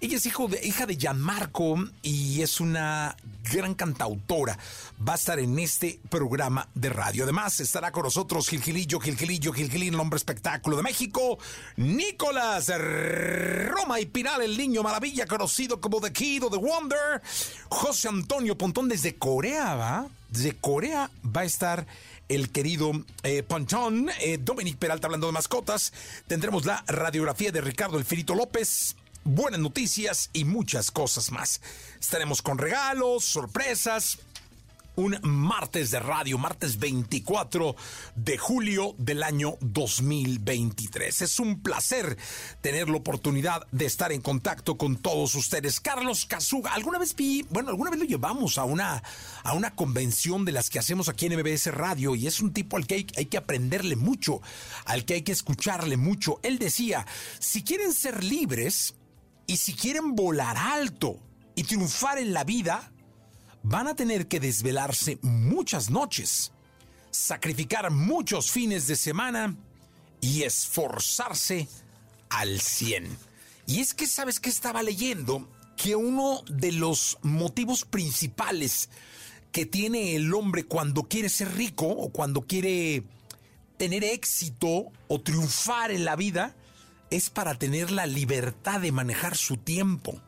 Ella es hijo de, hija de Gianmarco y es una gran cantautora. Va a estar en este programa de radio. Además, estará con nosotros Gilgilillo, Gilgilillo, Gilgilín, el hombre espectáculo de México, Nicolás Roma y Piral, el niño maravilla, conocido como The Kid o The Wonder, José Antonio Pontón desde Corea, ¿va? Desde Corea va a estar el querido eh, Pontón, eh, Dominic Peralta hablando de mascotas. Tendremos la radiografía de Ricardo El Firito López buenas noticias y muchas cosas más. Estaremos con regalos, sorpresas. Un martes de radio, martes 24 de julio del año 2023. Es un placer tener la oportunidad de estar en contacto con todos ustedes. Carlos Casuga, alguna vez vi, bueno, alguna vez lo llevamos a una, a una convención de las que hacemos aquí en MBS Radio y es un tipo al que hay que aprenderle mucho, al que hay que escucharle mucho. Él decía, si quieren ser libres, y si quieren volar alto y triunfar en la vida, van a tener que desvelarse muchas noches, sacrificar muchos fines de semana y esforzarse al 100. Y es que sabes que estaba leyendo que uno de los motivos principales que tiene el hombre cuando quiere ser rico o cuando quiere tener éxito o triunfar en la vida es para tener la libertad de manejar su tiempo.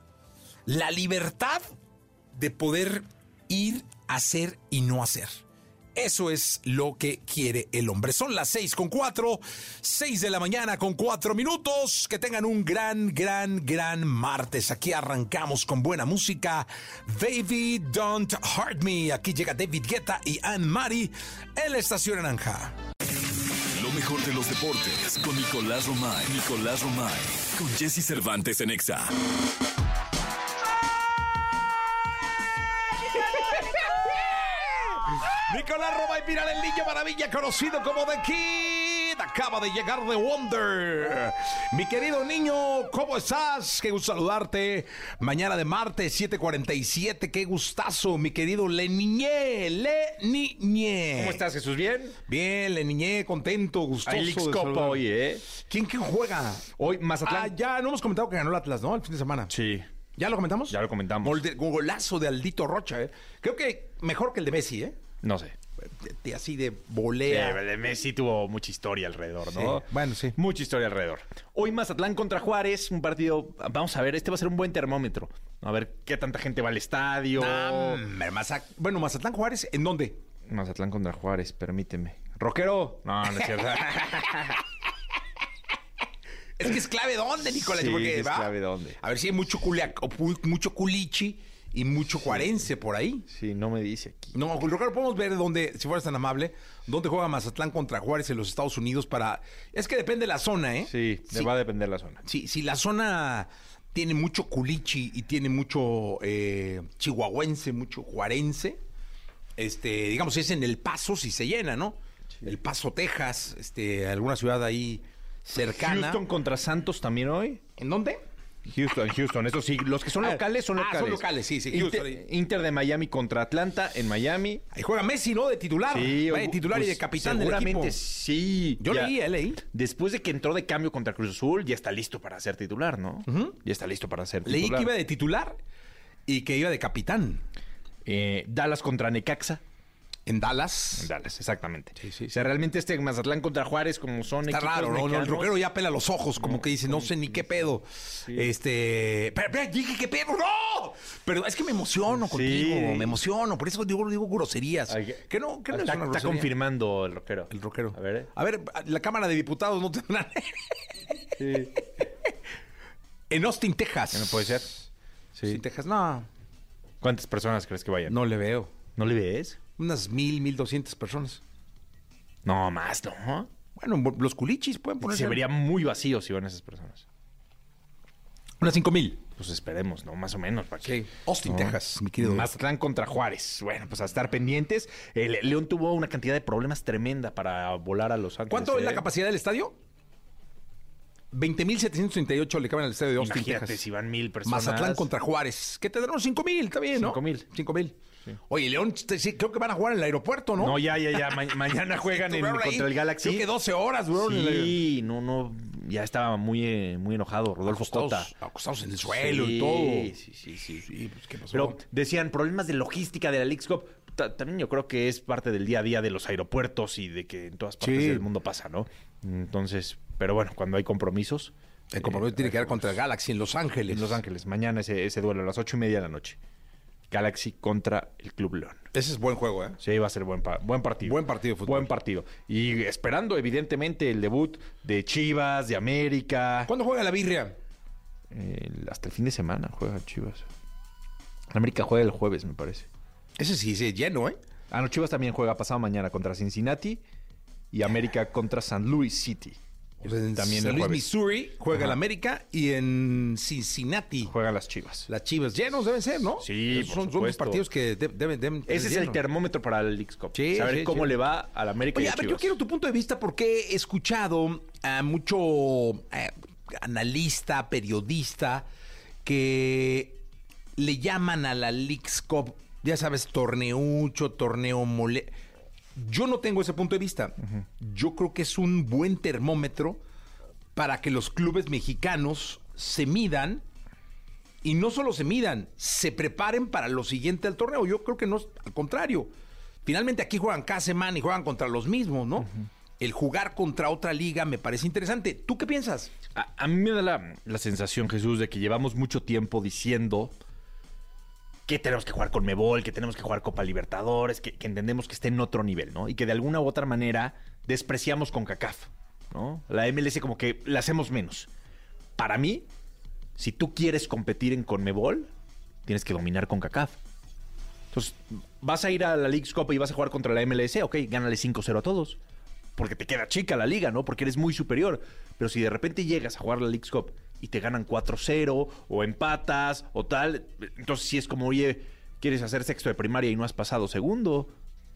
La libertad de poder ir, hacer y no hacer. Eso es lo que quiere el hombre. Son las seis con cuatro, seis de la mañana con cuatro minutos. Que tengan un gran, gran, gran martes. Aquí arrancamos con buena música. Baby, don't hurt me. Aquí llega David Guetta y Anne Marie en la estación naranja. Mejor de los deportes con Nicolás Romay. Nicolás Romay. Con Jesse Cervantes en Exa. Nicolás Roma y Piral, el niño maravilla, conocido como The Acaba de llegar The Wonder. Mi querido niño, ¿cómo estás? Qué gusto saludarte. Mañana de martes, 7:47. Qué gustazo, mi querido Le Niñé. Le Niñé. ¿Cómo estás, Jesús? ¿Bien? Bien, Le Niñé, contento, gustoso. Hay de hoy, ¿eh? ¿Quién, quién juega? Hoy, Mazatlán. Ah, ya, no hemos comentado que ganó el Atlas, ¿no? El fin de semana. Sí, ¿Ya lo comentamos? ya lo comentamos. Gol de- golazo de Aldito Rocha, ¿eh? Creo que mejor que el de Messi, ¿eh? No sé. De- de- así de volea. De Messi tuvo mucha historia alrededor, ¿no? Sí, bueno, sí. Mucha historia alrededor. Hoy Mazatlán contra Juárez, un partido. Vamos a ver, este va a ser un buen termómetro. A ver qué tanta gente va al estadio. Ah, Maza- bueno, Mazatlán Juárez, ¿en dónde? Mazatlán contra Juárez, permíteme. Rockero. No, no es cierto. Es que es clave dónde, Nicolás. Sí, porque es va- clave dónde. A ver si hay mucho, culia- o pu- mucho culichi y mucho juarense por ahí. sí, no me dice aquí. No, lo que podemos ver dónde, si fueras tan amable, dónde juega Mazatlán contra Juárez en los Estados Unidos para... Es que depende de la zona, ¿eh? Sí, le va a depender la zona. Sí, si la zona tiene mucho culichi y tiene mucho eh, chihuahuense, mucho juarense, este, digamos, es en El Paso si se llena, ¿no? El Paso, Texas, este, alguna ciudad ahí cercana. Houston contra Santos también hoy. ¿En dónde? Houston, Houston, eso sí, los que son Ah, locales son ah, locales. son locales, sí, sí, Inter, Houston. Inter de Miami contra Atlanta en Miami. Ahí juega Messi, ¿no? De titular. Sí, de titular y pues, de capitán del seguramente equipo. sí. Yo Ya- leí, eh, leí. Después de que entró de cambio contra Cruz Azul, ya está listo para ser titular, ¿no? Ya está listo para ser titular. Leí que iba de titular y que iba de capitán. Eh, Dallas contra Necaxa. En Dallas. En Dallas, exactamente. Sí, sí. O sea, realmente este Mazatlán contra Juárez, como son Está raro, ¿no? El rockero ya pela los ojos, como que dice, no sé ni qué pedo. Este. Pero, pero, dije qué pedo, ¡no! Pero es que me emociono contigo, me emociono. Por eso digo, digo groserías. Ay, ¿Qué no? ¿Qué no está, es una está grosería? confirmando el rockero. El rockero. A ver. ¿eh? A ver, la Cámara de Diputados no tendrá. en Austin, Texas. ¿No puede ser? Austin, Texas, no. ¿Cuántas personas crees que vayan? No le veo. ¿No le ves? Unas mil, mil doscientas personas. No, más, ¿no? Bueno, los culichis pueden ponerse. Se vería muy vacío si van esas personas. Unas cinco mil. Pues esperemos, ¿no? Más o menos. ¿para qué? Sí. Austin, ¿No? Texas, mi querido. Mazatlán contra Juárez. Bueno, pues a estar pendientes. El León tuvo una cantidad de problemas tremenda para volar a Los Ángeles. ¿Cuánto es la ¿eh? capacidad del estadio? 20.738 le caben al estadio de Austin, Imagínate Texas. si van mil personas. Mazatlán contra Juárez. Que tendrán unos 5 mil, está bien, ¿no? 5,000. 5 Oye, León, sí, creo que van a jugar en el aeropuerto, ¿no? No, ya, ya, ya. Ma- mañana juegan en- contra el Galaxy. Creo que 12 horas el Sí, no, no. Ya estaba muy, eh, muy enojado Rodolfo Cota. acostados, acostados en el suelo Sí, y todo. Sí, sí, sí. Sí, pues, ¿qué pasó? Pero decían problemas de logística de la Cup. Ta- También yo creo que es parte del día a día de los aeropuertos y de que en todas partes del mundo pasa, ¿no? Entonces, pero bueno, cuando hay compromisos. el compromiso eh, tiene que ver contra el Galaxy en Los Ángeles. En Los Ángeles, mañana ese, ese duelo a las ocho y media de la noche. Galaxy contra el Club León. Ese es buen juego, ¿eh? Sí, va a ser buen, pa- buen partido. Buen partido de fútbol. Buen partido. Y esperando, evidentemente, el debut de Chivas, de América. ¿Cuándo juega la birria? Hasta el fin de semana juega Chivas. América juega el jueves, me parece. Ese sí, sí, lleno, ¿eh? Ah, no, Chivas también juega pasado mañana contra Cincinnati y América contra San Luis City. En también San el Luis, jueves. Missouri, juega Ajá. el América y en Cincinnati. Juegan las Chivas. Las Chivas llenos deben ser, ¿no? Sí, Esos son, son partidos que de- deben, deben tener Ese es el termómetro para el Leagues Cup. Sí, Saber sí, cómo sí. le va al América Oye, y a a ver, yo quiero tu punto de vista porque he escuchado a mucho eh, analista, periodista, que le llaman a la Leagues Cup, ya sabes, torneucho, torneo mole. Yo no tengo ese punto de vista. Yo creo que es un buen termómetro para que los clubes mexicanos se midan y no solo se midan, se preparen para lo siguiente al torneo. Yo creo que no, es- al contrario. Finalmente aquí juegan cada semana y juegan contra los mismos, ¿no? El jugar contra otra liga me parece interesante. ¿Tú qué piensas? A, a mí me da la, la sensación, Jesús, de que llevamos mucho tiempo diciendo que tenemos que jugar con Mebol, que tenemos que jugar Copa Libertadores, que, entendemos que está en otro nivel, ¿no? Y que de alguna u otra manera despreciamos con CACAF, ¿no? La MLS como que la hacemos menos. Para mí, si tú quieres competir en Conmebol, tienes que dominar con CACAF. Entonces, vas a ir a la League's Cup y vas a jugar contra la MLS, ok, gánale 5-0 a todos. Porque te queda chica la liga, ¿no? Porque eres muy superior. Pero si de repente llegas a jugar la League's Cup y te ganan 4-0 o empatas o tal, entonces sí es como, oye, quieres hacer sexto de primaria y no has pasado segundo,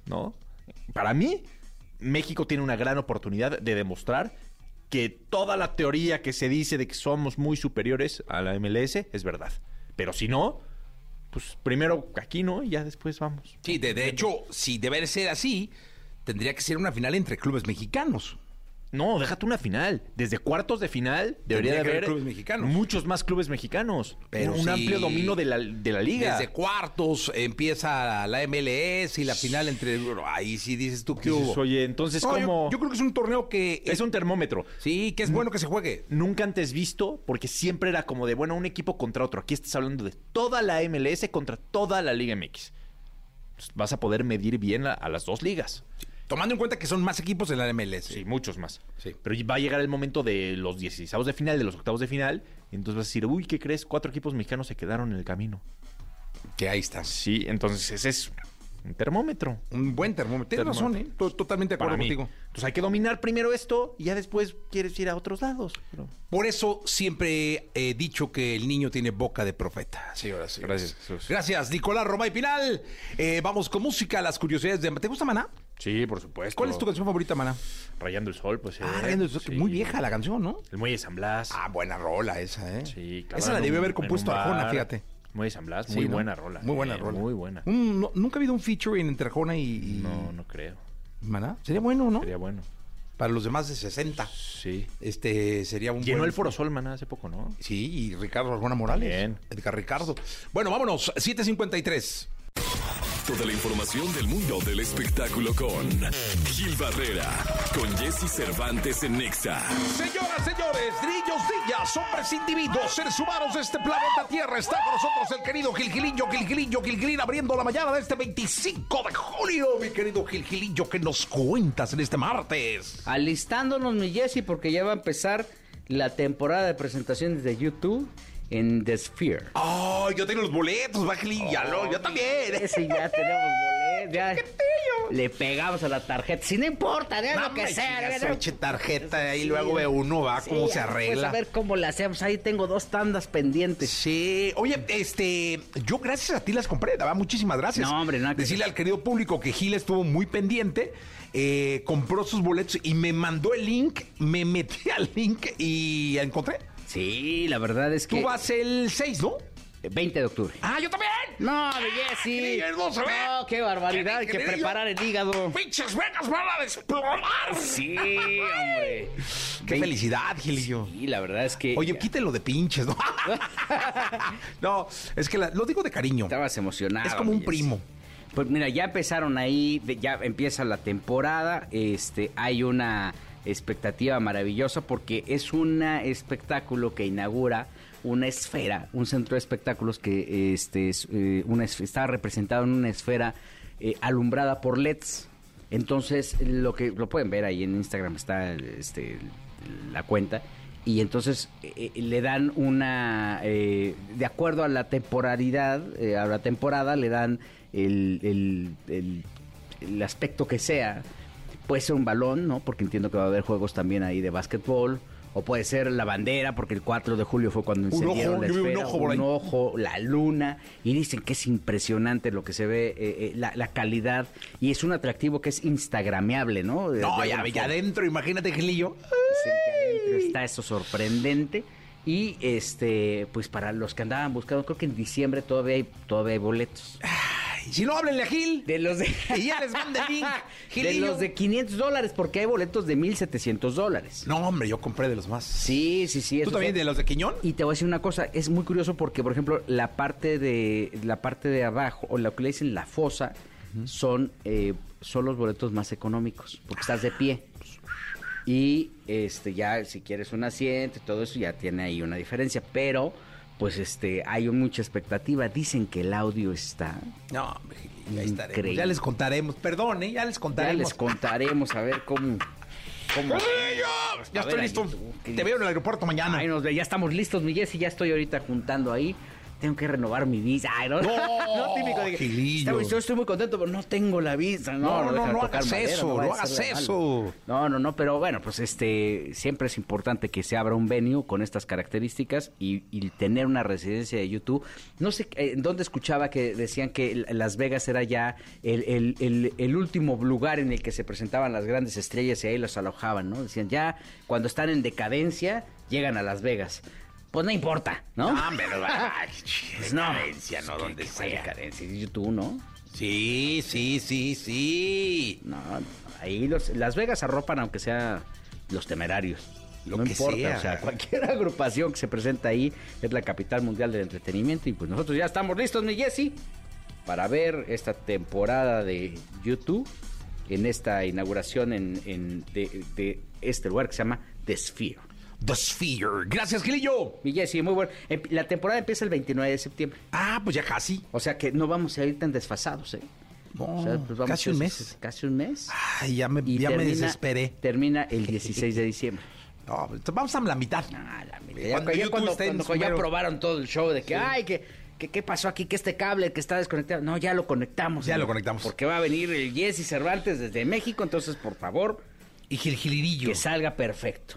¿no? Para mí, México tiene una gran oportunidad de demostrar que toda la teoría que se dice de que somos muy superiores a la MLS es verdad. Pero si no, pues primero aquí, ¿no? Y ya después vamos. Sí, de, de hecho, si debe ser así, tendría que ser una final entre clubes mexicanos. No, déjate una final. Desde cuartos de final debería de haber clubes mexicanos. muchos más clubes mexicanos. Pero un sí. amplio dominio de la, de la liga. Desde cuartos empieza la MLS y la final entre... Ahí sí dices tú que hubo. Oye, entonces, No, yo- ¿cómo? yo, creo que es un torneo que... Es un termómetro. Sí, que es bueno que se juegue. Nunca antes visto, porque siempre era como de, bueno, un equipo contra otro. Aquí estás hablando de toda la MLS contra toda la Liga MX. Entonces, vas a poder medir bien a, a las dos ligas. Tomando en cuenta que son más equipos en la MLS. Sí, muchos más. Sí. Pero va a llegar el momento de los 16 de final, de los octavos de final. Y entonces vas a decir, uy, ¿qué crees? Cuatro equipos mexicanos se quedaron en el camino. Que ahí está. Sí, entonces ese es un termómetro. Un buen termómetro. Tienes razón, ¿eh? To- Totalmente de Para acuerdo mí. contigo. Entonces hay que dominar primero esto y ya después quieres ir a otros lados. Pero- Por eso siempre he dicho que el niño tiene boca de profeta. Señoras y Gracias. Jesús. Gracias, Nicolás Roma y Pinal. Eh, vamos con música, las curiosidades de... ¿Te gusta Maná? Sí, por supuesto. ¿Cuál es tu canción favorita, Maná? Rayando el sol, pues. Ah, eh, Rayando el Sol, sí. muy vieja la canción, ¿no? El Muelle de San Blas. Ah, buena rola esa, ¿eh? sí, claro, Esa la debió haber compuesto Arjona, fíjate. Muelle de San Blas, Sí, muy ¿no? buena rola. Muy buena eh, rola. Muy buena. Un- no- nunca ha habido un featuring entre Arjona y, y No, no creo. Maná. Sería bueno, ¿no? Sería bueno. Para los demás de 60. Sí. Este sería un Llenó buen- el Foro Sol, maná, hace poco, ¿no? Sí, y Ricardo Arjona Morales. Bien. Edgar Ricardo. Bueno, vámonos. 753. Toda la información del mundo del espectáculo con Gil Barrera, con Jesse Cervantes en Nexa. Señoras, señores, niños, niñas, hombres, individuos, seres humanos de este planeta Tierra, está con nosotros el querido Gilgilillo, Gilgilillo, Gilgilín, abriendo la mañana de este 25 de julio, mi querido Gilgilillo, ¿qué nos cuentas en este martes? Alistándonos, mi Jesse, porque ya va a empezar la temporada de presentaciones de YouTube en The Sphere. Oh, yo tengo los boletos, va Gilillo, yo también. Ese ya tenemos boletos, ya le pegamos a la tarjeta. Si no importa, de lo que sea. Eche tarjeta y luego ve uno, va, cómo se arregla. a ver cómo le hacemos. Ahí tengo dos tandas pendientes. Sí. Oye, este, yo gracias a ti las compré, daba muchísimas gracias. No, hombre, que Decirle al querido público que Gil estuvo muy pendiente, eh, compró sus boletos y me mandó el link, me metí al link y la encontré. Sí, la verdad es que... Tú vas el 6, ¿no? 20 de octubre. ¡Ah, yo también! No, mi Jessy. Gil, no. No, qué barbaridad. Hay ¿Qué que preparar el hígado. ¡Pinches Vegas van a explotar! Sí, hombre. ¡Qué felicidad, Gilillo! Sí, la verdad es que... Oye, quítenlo de pinches, ¿no? no, es que la- lo digo de cariño. Estabas emocionado. Es como un primo. Pues mira, ya empezaron ahí, de- ya empieza la temporada, este, hay una expectativa maravillosa porque es un espectáculo que inaugura una esfera, un centro de espectáculos que este, es, eh, está representado en una esfera eh, alumbrada por LEDs. Entonces, lo que lo pueden ver ahí en Instagram está este, la cuenta. Y entonces eh, eh, le dan una, de acuerdo a la temporalidad, a la temporada, le dan el- el- el aspecto que sea. Puede ser un balón, ¿no? Porque entiendo que va a haber juegos también ahí de básquetbol. O puede ser la bandera, porque el 4 de julio fue cuando ojo, la un ojo un ojo, la luna. Y dicen que es impresionante lo que se ve, eh, eh, la, la calidad. Y es un atractivo que es instagrameable, ¿no? De- No, de ya, ya adentro, imagínate, Gilillo. Está eso sorprendente. Y este, pues para los que andaban buscando, creo que en diciembre todavía hay, todavía hay boletos. Ay, Si no, háblenle a Gil. De los de. Y ya les manda el link, de los de 500 dólares, porque hay boletos de 1700 dólares. No, hombre, yo compré de los más. Sí, sí, sí. ¿Tú también son- de los de Quiñón? Y te voy a decir una cosa, es muy curioso porque, por ejemplo, la parte de la parte de abajo, o lo que le dicen la fosa, son, eh, son los boletos más económicos, porque estás de pie. Y este ya, si quieres un asiento y todo eso, ya tiene ahí una diferencia. Pero, pues este, hay mucha expectativa. Dicen que el audio está. No, ahí estaremos. Ya les contaremos. Perdón, ¿eh? Ya les Ya contaremos. les contaremos a ver cómo. cómo. Ya A estoy ver, listo. ahí, tú, ¿qué Te veo en el aeropuerto mañana. Ay, nos ve, ya estamos listos, mi Jessy, ya estoy ahorita juntando ahí. Tengo que renovar mi visa. Ay, no, No, típico de que, Gilillo. "Está- yo estoy muy contento, pero no tengo la visa. No, no, no tocar hagas madera, eso, vaya no a hagas eso. No, no, no, pero bueno, pues este, siempre es importante que se abra un venue con estas características y, y tener una residencia de YouTube. No sé eh, en dónde escuchaba que decían que Las Vegas era ya el, el- el- el último lugar en el que se presentaban las grandes estrellas y ahí los alojaban, ¿no? Decían, ya cuando están en decadencia, llegan a Las Vegas. Pues no importa, ¿no? No, no, ay, Pues no. decadencia, no, ¿Qué- donde sea. decadencia? Es YouTube, ¿no? Sí, sí, sí, sí. No, ahí los, Las Vegas arropan aunque sea los temerarios. Lo no que importa, sea. o sea, cualquier agrupación que se presenta ahí es la capital mundial del entretenimiento y pues nosotros ya estamos listos, mi Jesse, para ver esta temporada de YouTube en esta inauguración en, en- de, de este lugar que se llama The Sphere. The Sphere. Gracias, Gilillo. Mi Jesse, muy bueno. Em- La temporada empieza el 29 de septiembre. Ah, pues ya casi. O sea que no vamos a ir tan desfasados, ¿eh? No, O sea, pues vamos casi un mes. Casi un mes. Ay, ya me, Y ya me desesperé. Termina el 16 de diciembre. No, vamos a la mitad. Ah, la mira, Cuando ya, cuando, ya probaron todo el show de que, ay, que, que qué pasó aquí, que este cable que está desconectado. No, ya lo conectamos. Ya ¿no? lo conectamos. Porque va a venir el Jesse Cervantes desde México, entonces, por favor, Y Gil Gilirillo. que salga perfecto.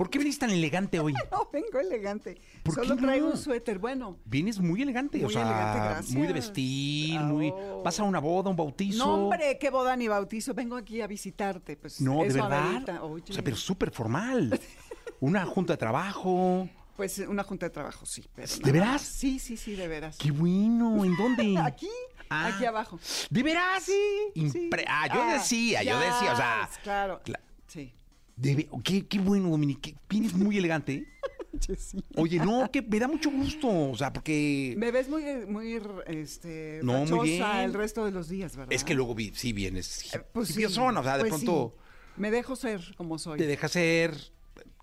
¿Por qué viniste tan elegante hoy? No, vengo elegante. ¿Por Solo qué traigo no? un suéter. Bueno, Vienes muy elegante, o Muy sea, elegante, gracias. muy de vestir, muy... Oh. ¿Vas a una boda, un bautizo? no, hombre, qué boda ni bautizo. Vengo aquí a visitarte. Pues No, de eso verdad. amerita. Oye, O sea, pero súper formal. Una junta de trabajo. Pues una junta de trabajo, sí. pero ¿De nada veras? más. Sí, sí, sí, de veras. Qué bueno. ¿En dónde? Aquí, Ah. aquí abajo. ¿De veras? Sí. Impre- sí. Ah, yo decía, yo decía, o sea... Claro. Cla- Qué, qué bueno, Dominique. Vienes muy elegante. ¿eh? sí. Oye, no, que me da mucho gusto. O sea, porque... Me ves muy, muy, este, No, muy bien. el resto de los días, ¿verdad? Es que luego vi, sí vienes Eh, pues sí, o sea, de pues pronto sí. Me dejo ser como soy. te deja ser...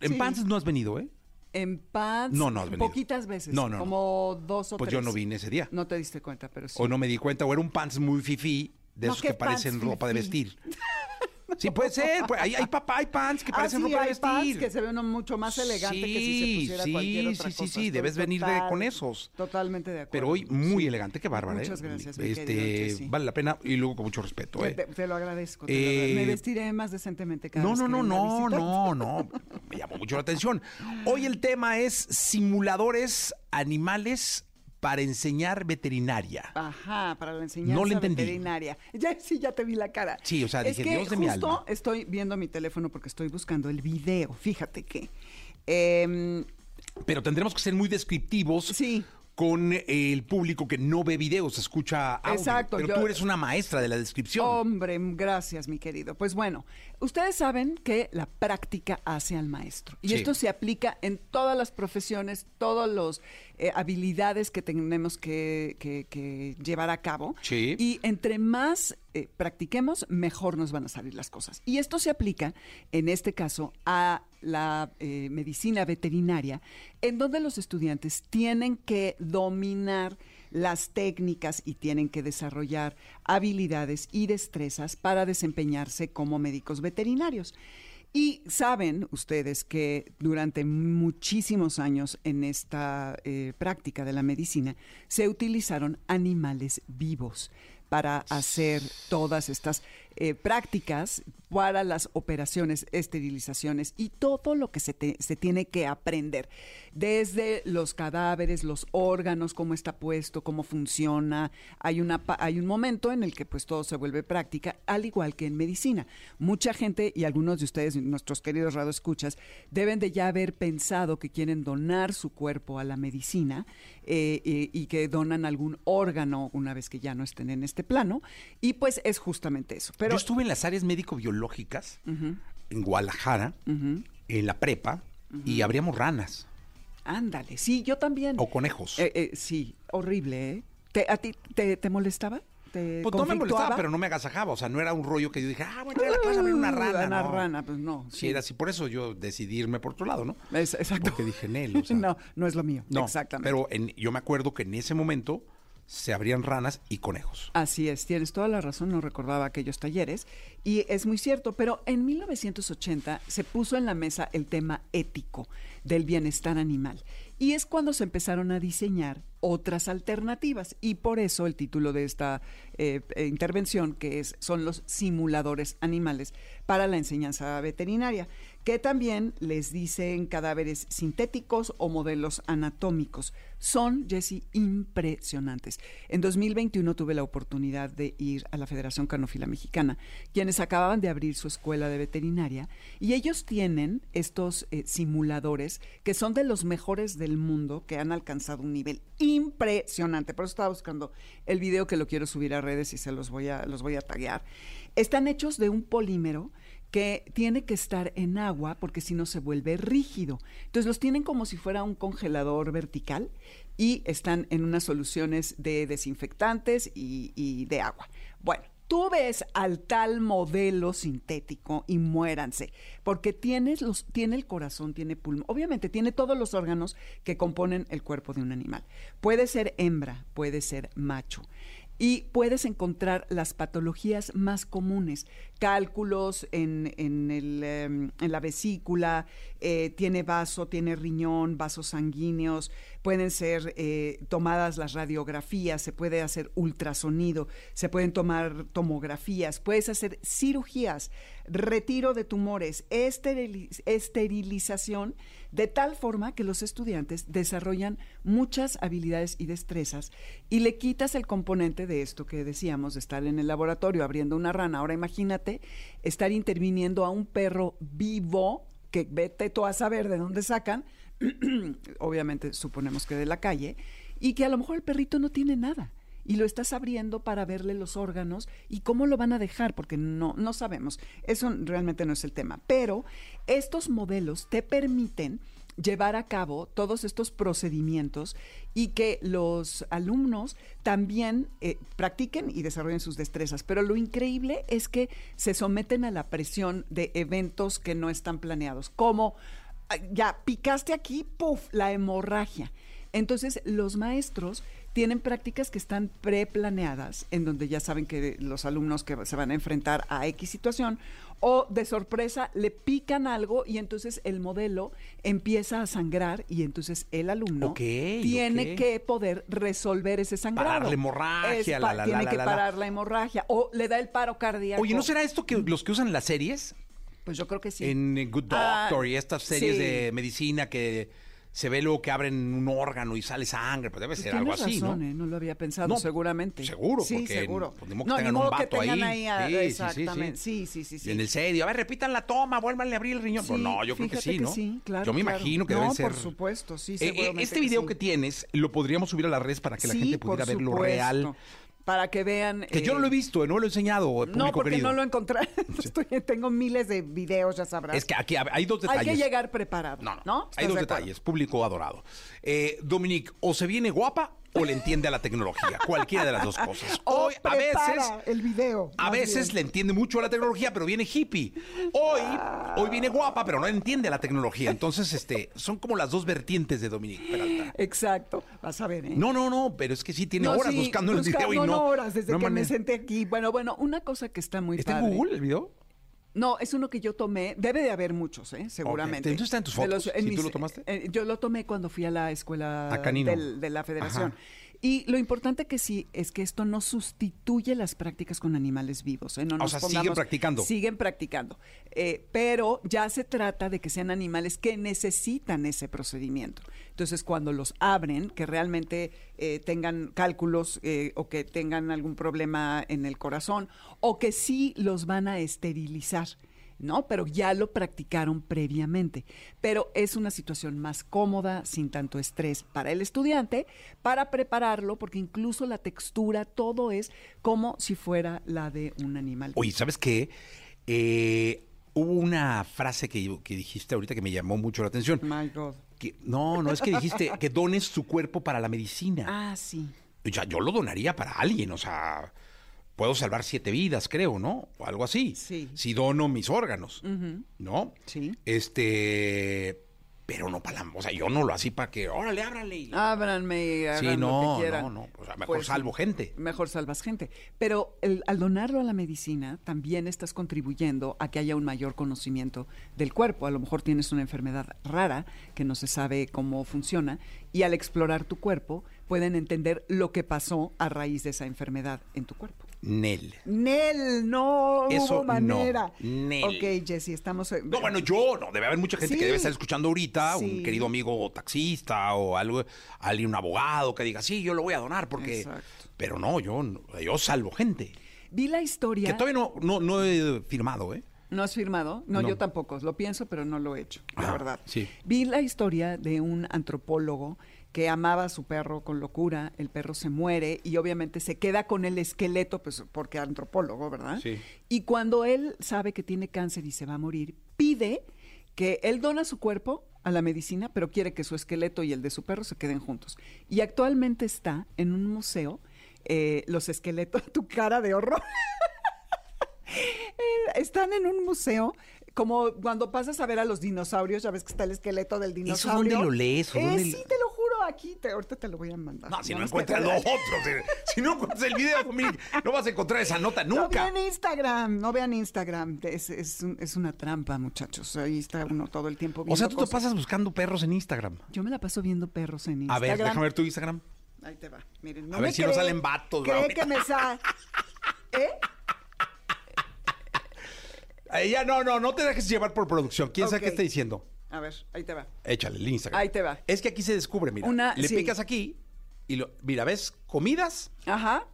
En Sí. Panzas no has venido, ¿eh? En paz. No, no has venido. Poquitas veces. No, no, no. Como dos o Pues tres. yo no vine ese día. No te diste cuenta, pero sí. O no me di cuenta, o era un pants muy fifí, de No, esos ¿qué que parecen pants ropa de vestir. Sí, puede ser. pues, hay, hay, papá, hay pants que Ah, parecen sí, ropa de hay pants vestir. que se ve uno mucho más elegante que si se Sí, pusiera sí, cualquier otra sí, sí, sí, debes venir de- con esos. Totalmente de acuerdo. Pero hoy muy elegante, qué bárbara. Muchas ¿eh? gracias, Este, querido vale la pena y luego con mucho respeto, Te, ¿eh? te- lo agradezco. te lo Eh, agradezco. Me vestiré más decentemente cada No, vez no, que no, no, visitarte. no, no. Me llamó mucho la atención. Hoy el tema es simuladores animales para enseñar veterinaria. Ajá, para la enseñanza No le entendí. veterinaria. Ya, sí, ya te vi la cara. Sí, o sea, es dije, que Dios de mi justo alma. estoy viendo mi teléfono porque estoy buscando el video. Fíjate que... em, Pero tendremos que ser muy descriptivos Sí. Con el público que no ve videos, escucha audio. Exacto, Pero yo- tú eres una maestra de la descripción. Hombre, gracias, mi querido. Pues bueno, ustedes saben que la práctica hace al maestro. Y Sí. esto se aplica en todas las profesiones, todas las habilidades que tenemos que, que- que llevar a cabo. Sí. Y entre más eh, practiquemos, mejor nos van a salir las cosas. Y esto se aplica, en este caso, a la eh, medicina veterinaria, en donde los estudiantes tienen que dominar las técnicas y tienen que desarrollar habilidades y destrezas para desempeñarse como médicos veterinarios. Y saben ustedes que durante muchísimos años en esta eh, práctica de la medicina se utilizaron animales vivos para hacer todas estas eh, prácticas para las operaciones, esterilizaciones y todo lo que se, te- se tiene que aprender, desde los cadáveres, los órganos, cómo está puesto, cómo funciona. Hay, una, hay un momento en el que pues todo se vuelve práctica, al igual que en medicina. Mucha gente y algunos de ustedes, nuestros queridos radioescuchas, deben de ya haber pensado que quieren donar su cuerpo a la medicina eh, y, que donan algún órgano una vez que ya no estén en este plano. Y pues es justamente eso. Yo estuve en las áreas médico-biológicas en Guadalajara, en la prepa, y abríamos ranas ándale, sí, yo también. o conejos. Eh, eh, sí, horrible, ¿eh? ¿Te- ¿A ti te, te molestaba? ¿Te pues no me molestaba, pero no me agasajaba. O sea, no era un rollo que yo dije, ah, voy a la clase a abrir una rana. Una no. rana, pues no. Sí, era así. Por eso yo decidí irme por otro lado, ¿no? Es- exacto. Porque dije, Nel, o sea, no, no es lo mío. No, Exactamente. pero en- yo me acuerdo que en ese momento se abrían ranas y conejos. Así es, tienes toda la razón, no recordaba aquellos talleres. Y es muy cierto, pero en 1980 se puso en la mesa el tema ético del bienestar animal. Y es cuando se empezaron a diseñar otras alternativas. Y por eso el título de esta eh, intervención, que son los simuladores animales para la enseñanza veterinaria, que también les dicen cadáveres sintéticos o modelos anatómicos. Son, Jesse, impresionantes. En 2021 tuve la oportunidad de ir a la Federación Canófila Mexicana, quienes acababan de abrir su escuela de veterinaria, y ellos tienen estos eh, simuladores que son de los mejores del mundo, que han alcanzado un nivel impresionante. Por eso estaba buscando el video que lo quiero subir a redes y se los voy a, los voy a taguear. Están hechos de un polímero que tiene que estar en agua porque si no se vuelve rígido. Entonces los tienen como si fuera un congelador vertical y están en unas soluciones de desinfectantes y, de agua. Bueno, tú ves al tal modelo sintético y muéranse, porque los, tiene el corazón, tiene pulmón, obviamente tiene todos los órganos que componen el cuerpo de un animal. Puede ser hembra, puede ser macho y puedes encontrar las patologías más comunes cálculos en, en, el, em, en la vesícula, eh, tiene vaso, tiene riñón, vasos sanguíneos, pueden ser eh, tomadas las radiografías, se puede hacer ultrasonido, se pueden tomar tomografías, puedes hacer cirugías, retiro de tumores, esteriliz- esterilización, de tal forma que los estudiantes desarrollan muchas habilidades y destrezas y le quitas el componente de esto que decíamos, de estar en el laboratorio abriendo una rana. Ahora imagínate estar interviniendo a un perro vivo, que vete tú a saber de dónde sacan, obviamente suponemos que de la calle, y que a lo mejor el perrito no tiene nada. Y lo estás abriendo para verle los órganos y cómo lo van a dejar, porque no, no sabemos. Eso realmente no es el tema. Pero estos modelos te permiten llevar a cabo todos estos procedimientos y que los alumnos también eh, practiquen y desarrollen sus destrezas. Pero lo increíble es que se someten a la presión de eventos que no están planeados, como ya picaste aquí, puff, la hemorragia. Entonces los maestros tienen prácticas que están preplaneadas, en donde ya saben que los alumnos que se van a enfrentar a X situación, o de sorpresa le pican algo y entonces el modelo empieza a sangrar y entonces el alumno tiene que poder resolver ese sangrado. Parar la hemorragia, la, la, tiene la, que parar la hemorragia o le da el paro cardíaco. Oye, ¿no será esto que los que usan las series? Pues yo creo que sí. En eh, Good Ah, Doctor y estas series sí. de medicina que se ve luego que abren un órgano y sale sangre, pues debe Pues ser algo así, ¿no? ¿eh? No lo había pensado, No, seguramente. seguro, Sí, porque seguro. pues, no, tengan un vato tengan ahí. ahí. a- Sí, sí, sí, sí. exactamente. Sí, sí, sí, sí. En el serio, a ver, repitan la toma, vuélvanle a abrir el riñón. Pues no, yo creo que sí, ¿no? claro, yo me claro. imagino que deben ser. por supuesto, sí, Eh, eh, este video que tienes lo podríamos subir a las redes para que la gente pudiera ver lo real. Para que vean. Que yo no eh, lo he visto, no lo he enseñado, público No, porque querido. no lo encontré. Estoy- tengo miles de videos, ya sabrás. Es que aquí hay dos Hay detalles. que llegar preparado. No, no. ¿no? Hay ¿Estás dos de detalles. Público adorado. Eh, Dominique, o se viene guapa o le entiende a la tecnología. Cualquiera de las dos cosas. O Hoy, a veces. el video. A veces bien. le entiende mucho a la tecnología, pero viene hippie. Hoy, hoy viene guapa, pero no entiende a la tecnología. Entonces, este, son como las dos vertientes de Dominique Peralta. Exacto. Vas a ver, ¿eh? No, no, no, pero es que sí tiene No, horas sí, buscando el video y no, horas desde no que me senté aquí. Bueno, bueno, una cosa que está muy ¿Está padre. en Google el video? No, es uno que yo tomé. Debe de haber muchos, ¿eh? Seguramente. Entonces está en tus fotos, en ¿sí tú lo tomaste? eh, yo lo tomé cuando fui a la escuela del- de la federación. Ajá. Y lo importante que sí es que esto no sustituye las prácticas con animales vivos. ¿eh? No O sea, siguen practicando. Siguen practicando. Eh, pero ya se trata de que sean animales que necesitan ese procedimiento. Entonces, cuando los abren, que realmente eh, tengan cálculos eh, o que tengan algún problema en el corazón, o que sí los van a esterilizar. ¿No? Pero ya lo practicaron previamente. Pero es una situación más cómoda, sin tanto estrés para el estudiante, para prepararlo, porque incluso la textura, todo es como si fuera la de un animal. Oye, ¿sabes qué? Eh, hubo una frase que, que dijiste ahorita que me llamó mucho la atención. My God. Que, no, no es que dijiste que dones su cuerpo para la medicina. Ah, sí. O sea, yo lo donaría para alguien, o sea, puedo salvar siete vidas, creo, ¿no? O algo así. Sí. Si dono mis órganos, ¿no? Sí. Este, pero no para la, o sea, yo no lo así para que, órale, ábrale. Ábranme y hagan sí, no, lo que quieran. no, no, o sea, mejor Pues salvo gente. Mejor salvas gente. Pero el- al donarlo a la medicina, también estás contribuyendo a que haya un mayor conocimiento del cuerpo. A lo mejor tienes una enfermedad rara que no se sabe cómo funciona y al explorar tu cuerpo pueden entender lo que pasó a raíz de esa enfermedad en tu cuerpo. Nel. Nel, no Eso hubo manera. no, Nel. Ok, Jessy, estamos... No, bueno, yo no, debe haber mucha gente Sí. que debe estar escuchando ahorita, Sí. un querido amigo taxista o algo, alguien, un abogado que diga, sí, yo lo voy a donar porque... Exacto. Pero no, yo, yo salvo gente. Vi la historia... Que todavía no, no, no he firmado, ¿eh? ¿No has firmado? No, No. yo tampoco. Lo pienso, pero no lo he hecho, la Ah, verdad. sí. Vi la historia de un antropólogo que amaba a su perro con locura. El perro se muere y obviamente se queda con el esqueleto, pues porque antropólogo, ¿verdad? Sí. Y cuando él sabe que tiene cáncer y se va a morir, pide que él dona su cuerpo a la medicina, pero quiere que su esqueleto y el de su perro se queden juntos. Y actualmente está en un museo, eh, los esqueletos, tu cara de horror. Eh, están en un museo, como cuando pasas a ver a los dinosaurios, ya ves que está el esqueleto del dinosaurio. dónde lo lees o Eh, dónde sí, te lo aquí, te, ahorita te lo voy a mandar. No, si no encuentras los otros. eh. Si no encuentras el video, no vas a encontrar esa nota No nunca. vean Instagram, no vean Instagram. Es, es, un- es una trampa, muchachos. Ahí está uno todo el tiempo viendo O sea, tú te pasas buscando perros en Instagram. Yo me la paso viendo perros en A Instagram. ver, déjame ver tu Instagram. Ahí te va. Miren, A no ver me si no salen vatos, Cree ¿no? que me sale. ¿Eh? Ya, no, no, no te dejes llevar por producción. ¿Quién sabe qué está diciendo? A ver, ahí te va. Échale el Instagram. Ahí te va. Es que aquí se descubre, mira. Una- le sí. picas aquí y lo. Mira, ¿ves? Comidas. Ajá.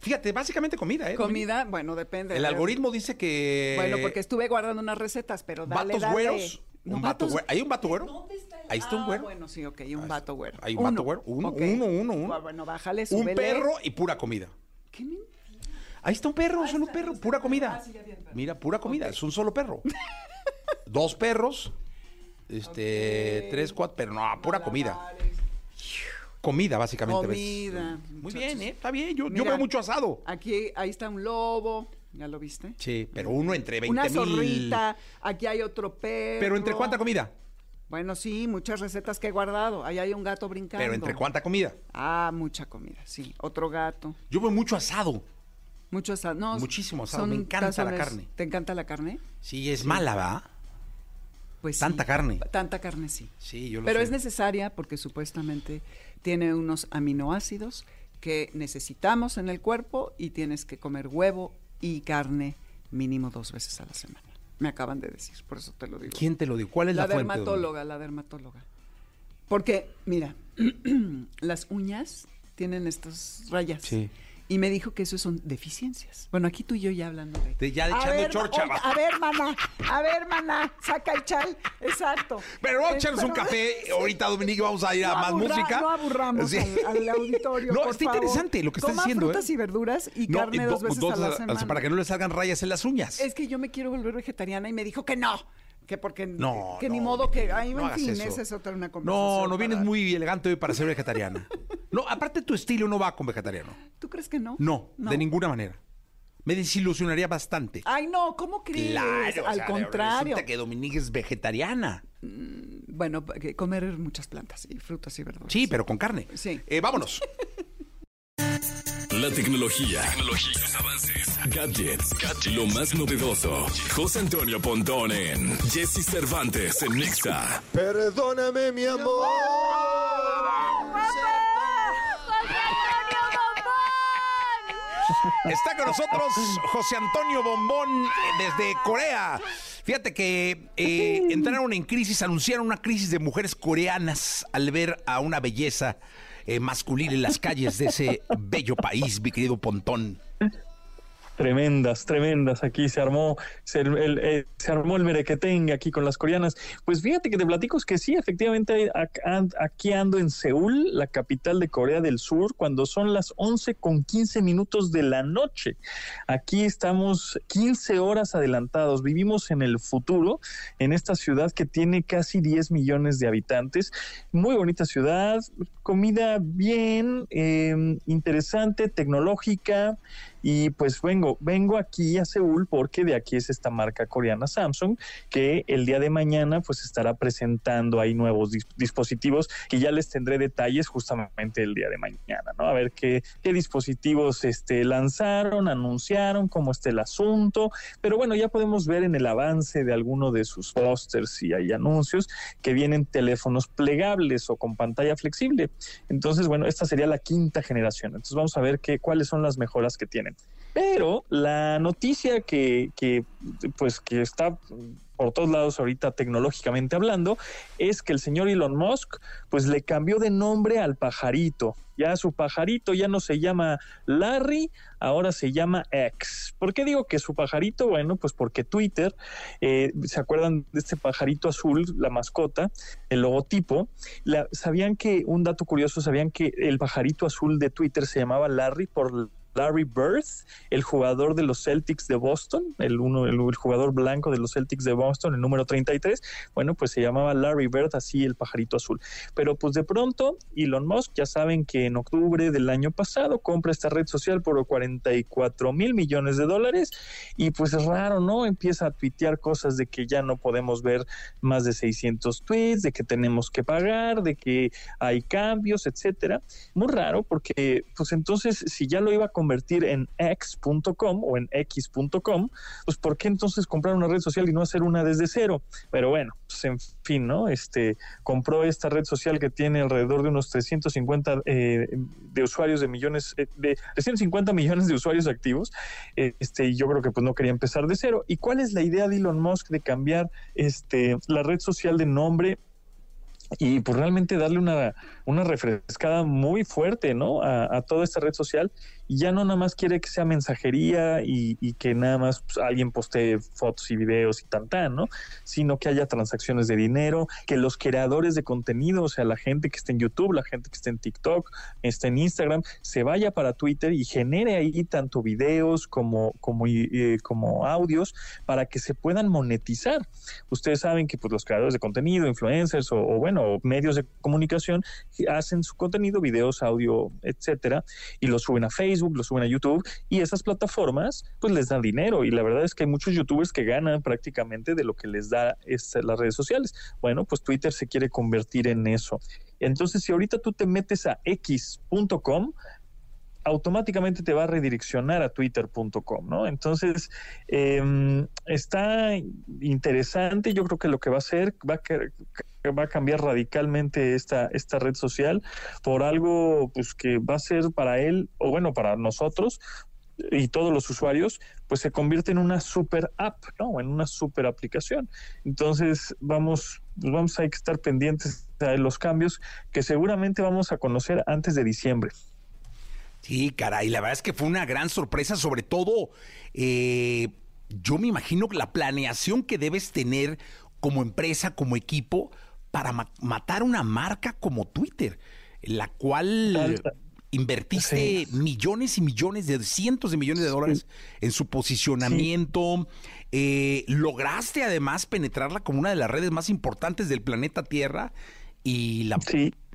Fíjate, básicamente comida, ¿eh? Comida, bueno, depende. El algoritmo dice que. Bueno, porque estuve guardando unas recetas, pero dale, ¿Vatos dale. güeros? No, ¿Un vato vatos- güero? ¿Hay un vato güero? ¿Dónde está el- Ahí está un Ah, güero. bueno, sí, ok, un vato güero. Hay un vato güero. Uno, ok. uno, uno, uno. Bueno, bájale, Un súbele. perro y pura comida. ¿Qué Ahí está un perro, solo perro, pura comida. Ah. Mira, pura comida, es un solo perro. Dos perros, este, tres, cuatro, pero no, pura comida. Comida, básicamente. ¿ves? Comida, Muy bien, ¿eh? Está bien, yo, yo veo mucho asado. Aquí, ahí está un lobo. ¿Ya lo viste? Sí, pero uno entre 20 Una mil. zorrita. Aquí hay otro perro. ¿Pero entre cuánta comida? Bueno, sí, muchas recetas que he guardado. Ahí hay un gato brincando. ¿Pero entre cuánta comida? Ah, mucha comida, sí. Otro gato. Yo veo mucho asado. Mucho asado. No, Muchísimo asado, son me encanta la carne. ¿Te encanta la carne? Sí, es mala, ¿va? Pues sí. Tanta carne. Tanta carne, sí. Sí, yo lo Pero sé. es necesaria porque supuestamente tiene unos aminoácidos que necesitamos en el cuerpo y tienes que comer huevo y carne mínimo dos veces a la semana. Me acaban de decir, por eso te lo digo. ¿Quién te lo dio? ¿Cuál es la, la fuente? dermatóloga, la dermatóloga. Porque, mira, las uñas tienen estas rayas. Sí. Y me dijo que eso son deficiencias. Bueno, aquí tú y yo ya hablando de... De- ya A echando ver, chorcha, va. A ver, mana, a ver, mana, saca el chal. Exacto. Pero vamos a echarnos un café. Ahorita, Dominique, vamos a ir a más aburra- música. No aburramos Sí. al, al auditorio. No, por está favor. interesante lo que estás diciendo, frutas ¿eh? y verduras y No, carne do- dos veces a la o sea, semana. Para que no le salgan rayas en las uñas. Es que yo me quiero volver vegetariana y me dijo que no. Que porque No, que ni no, modo que ay, no en fin, esa es otra una No, conversación. no vienes para- muy elegante hoy para ser vegetariana. No, aparte tu estilo no va con vegetariano. ¿Tú crees que no? No, de ninguna manera. Me desilusionaría bastante. Ay, no, ¿cómo crees? Claro, o Al sea, contrario. Resulta que Dominique es vegetariana. Bueno, que comer muchas plantas y frutas y verduras. Sí, pero con carne. Sí. Eh, vámonos. La tecnología, tecnología, sus avances, gadgets, lo más novedoso. José Antonio Pontón en Jesse Cervantes en Nexa. Perdóname, mi amor. Está con nosotros José Antonio Bombón eh, desde Corea. Fíjate que eh, entraron en crisis, anunciaron una crisis de mujeres coreanas al ver a una belleza eh, masculina en las calles de ese bello país, mi querido Pontón. Tremendas, tremendas. Aquí se armó, se, el, eh, se armó el aquí con las coreanas. Pues fíjate que te platico es que sí, efectivamente, aquí ando en Seúl, la capital de Corea del Sur, cuando son las 11 con 15 minutos de la noche. Aquí estamos 15 horas adelantados. Vivimos en el futuro, en esta ciudad que tiene casi 10 millones de habitantes. Muy bonita ciudad, comida bien, eh, interesante, tecnológica. Y pues vengo, vengo aquí a Seúl porque de aquí es esta marca coreana Samsung que el día de mañana pues estará presentando ahí nuevos dis- dispositivos que ya les tendré detalles justamente el día de mañana, ¿no? A ver qué, qué dispositivos este, lanzaron, anunciaron, cómo está el asunto. Pero bueno, ya podemos ver en el avance de alguno de sus pósters y hay anuncios que vienen teléfonos plegables o con pantalla flexible. Entonces, bueno, esta sería la quinta generación. Entonces vamos a ver qué, cuáles son las mejoras que tienen. Pero la noticia que, que, pues, que está por todos lados ahorita tecnológicamente hablando, es que el señor Elon Musk pues le cambió de nombre al pajarito. Ya su pajarito ya no se llama Larry, ahora se llama X. ¿Por qué digo que su pajarito? Bueno, pues porque Twitter, eh, ¿se acuerdan de este pajarito azul, la mascota, el logotipo? ¿Sabían que, un dato curioso, sabían que el pajarito azul de Twitter se llamaba Larry por Larry Bird, el jugador de los Celtics de Boston, el, uno, el, jugador blanco de los Celtics de Boston, el número 33. Bueno, pues se llamaba Larry Bird, así el pajarito azul. Pero pues de pronto, Elon Musk, ya saben que en octubre del año pasado compra esta red social por 44 mil millones de dólares y pues es raro, ¿no? Empieza a tuitear cosas de que ya no podemos ver más de 600 tweets, de que tenemos que pagar, de que hay cambios, etcétera. Muy raro porque pues entonces si ya lo iba a convertir en x.com o en x.com, pues ¿por qué entonces comprar una red social y no hacer una desde cero? Pero bueno, pues en fin, ¿no? Este compró esta red social que tiene alrededor de unos 350 eh, de usuarios de millones eh, de 350 millones de usuarios activos. este y yo creo que pues no quería empezar de cero. ¿Y cuál es la idea de Elon Musk de cambiar este la red social de nombre y pues realmente darle una, una refrescada muy fuerte, ¿no? A, a, toda esta red social ya no nada más quiere que sea mensajería y, y que nada más pues, alguien postee fotos y videos y tan tan, ¿no? Sino que haya transacciones de dinero, que los creadores de contenido, o sea, la gente que está en YouTube, la gente que está en TikTok, está en Instagram, se vaya para Twitter y genere ahí tanto videos como, como, eh, como audios para que se puedan monetizar. Ustedes saben que pues, los creadores de contenido, influencers o, o bueno, medios de comunicación hacen su contenido, videos, audio, etcétera, y lo suben a Facebook Lo suben a YouTube y esas plataformas pues les dan dinero y la verdad es que hay muchos youtubers que ganan prácticamente de lo que les da es, las redes sociales. Bueno, pues Twitter se quiere convertir en eso. Entonces, si ahorita tú te metes a x.com, automáticamente te va a redireccionar a twitter.com, ¿no? Entonces, eh, está interesante, yo creo que lo que va a hacer, va a, va a cambiar radicalmente esta, esta red social por algo pues que va a ser para él, o bueno, para nosotros, y todos los usuarios, pues se convierte en una super app, ¿no? En una super aplicación. Entonces, vamos, pues vamos a estar pendientes de los cambios que seguramente vamos a conocer antes de diciembre. Sí, caray, la verdad es que fue una gran sorpresa, sobre todo, eh, yo me imagino la planeación que debes tener como empresa, como equipo, para ma matar una marca como Twitter, la cual invertiste sí. millones y millones de cientos de millones de dólares en su posicionamiento. Sí. Eh, lograste además penetrarla como una de las redes más importantes del planeta Tierra y la,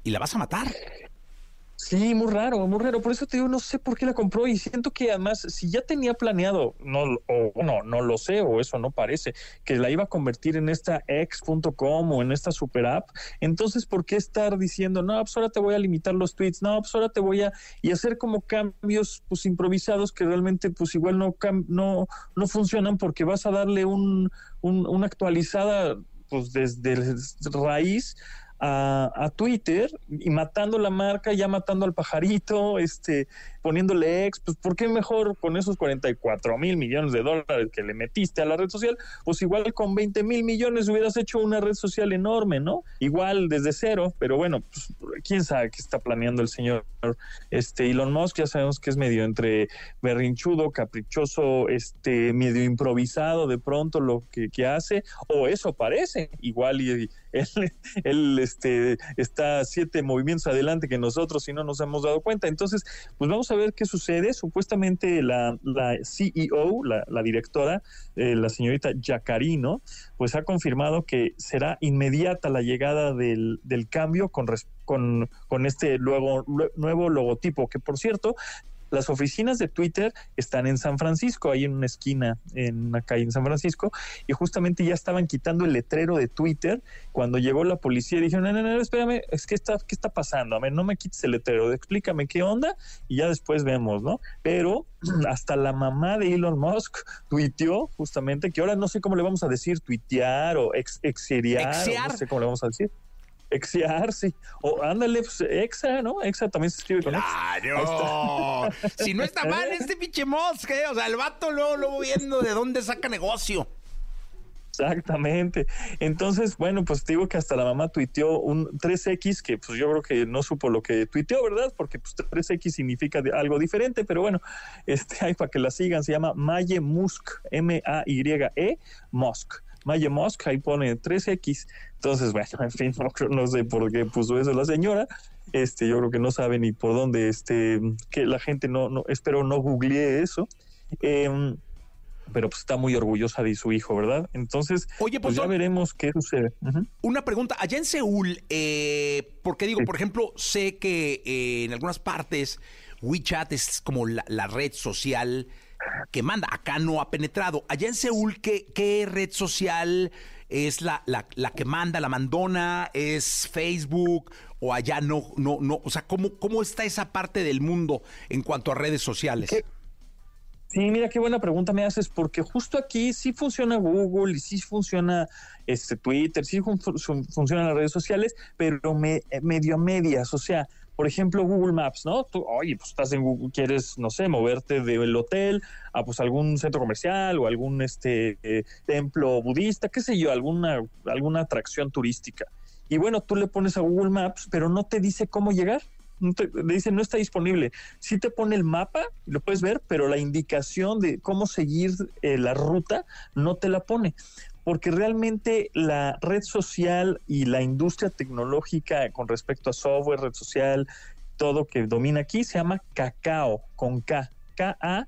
y la vas a matar. Sí, muy raro, muy raro. Por eso te digo, no sé por qué la compró y siento que además, si ya tenía planeado, no, o no, no lo sé, o eso no parece, que la iba a convertir en esta ex.com o en esta super app, entonces, ¿por qué estar diciendo, no, pues ahora te voy a limitar los tweets, no, pues ahora te voy a, y hacer como cambios, pues improvisados que realmente, pues igual no, no, no funcionan porque vas a darle un, un una actualizada, pues desde raíz a, Twitter y matando la marca, ya matando al pajarito, este, poniéndole ex, pues ¿por qué mejor con esos 44 mil millones de dólares que le metiste a la red social? Pues igual con 20 mil millones hubieras hecho una red social enorme, ¿no? Igual desde cero, pero bueno, pues, quién sabe qué está planeando el señor este Elon Musk, ya sabemos que es medio entre berrinchudo, caprichoso, este, medio improvisado de pronto lo que, hace, o eso parece, igual y él, él este, está siete movimientos adelante que nosotros y no nos hemos dado cuenta. Entonces, pues vamos a ver qué sucede. Supuestamente la, CEO, la, directora, eh, la señorita Yacarino, pues ha confirmado que será inmediata la llegada del, del cambio con, con, con este luego, nuevo logotipo, que por cierto, las oficinas de Twitter están en San Francisco, ahí en una esquina, en una calle en San Francisco, y justamente ya estaban quitando el letrero de Twitter cuando llegó la policía y dijeron, no, no, no, espérame, es que está, ¿qué está pasando? A ver, no me quites el letrero, explícame qué onda y ya después vemos, ¿no? Pero hasta la mamá de Elon Musk tuiteó justamente que ahora no sé cómo le vamos a decir tuitear o ex, exeriar, o no sé cómo le vamos a decir. Exear, sí. O ándale, pues, Exa, ¿no? Exa también se escribe con ¡Claro! si no está mal este pinche Musk, ¿eh? O sea, el vato luego, luego viendo de dónde saca negocio. Exactamente. Entonces, bueno, pues te digo que hasta la mamá tuiteó un 3X, que pues yo creo que no supo lo que tuiteó, ¿verdad? Porque pues 3X significa algo diferente, pero bueno, este hay para que la sigan, se llama Maye Musk, M-A-Y-E, Musk. Maye Musk, ahí pone 3X. Entonces, bueno, en fin, no, no sé por qué puso eso la señora. Este, yo creo que no sabe ni por dónde, este, que la gente no, no espero no googleé eso. Em, pero pues está muy orgullosa de su hijo, ¿verdad? Entonces, Oye, pues ya veremos qué sucede. Una pregunta, allá en Seúl, eh, porque digo, por ejemplo, sé que eh, en algunas partes WeChat es como la, la red social que manda, acá no ha penetrado. Allá en Seúl, ¿qué, qué red social es la, la, la que manda, la mandona? ¿Es Facebook? ¿O allá no, no, no? O sea, ¿cómo, cómo está esa parte del mundo en cuanto a redes sociales? ¿Qué? Sí, mira qué buena pregunta me haces, porque justo aquí sí funciona Google y sí funciona este Twitter, sí fun- fun- funcionan las redes sociales, pero me, medio a medias. O sea, por ejemplo, Google Maps, ¿no? Tú, oye, pues estás en Google, quieres, no sé, moverte del hotel a pues algún centro comercial o algún este eh, templo budista, qué sé yo, alguna, alguna atracción turística. Y bueno, tú le pones a Google Maps, pero no te dice cómo llegar. No te, le dice no está disponible. Sí te pone el mapa, lo puedes ver, pero la indicación de cómo seguir eh, la ruta no te la pone. Porque realmente la red social y la industria tecnológica con respecto a software, red social, todo que domina aquí se llama cacao, con K. K-A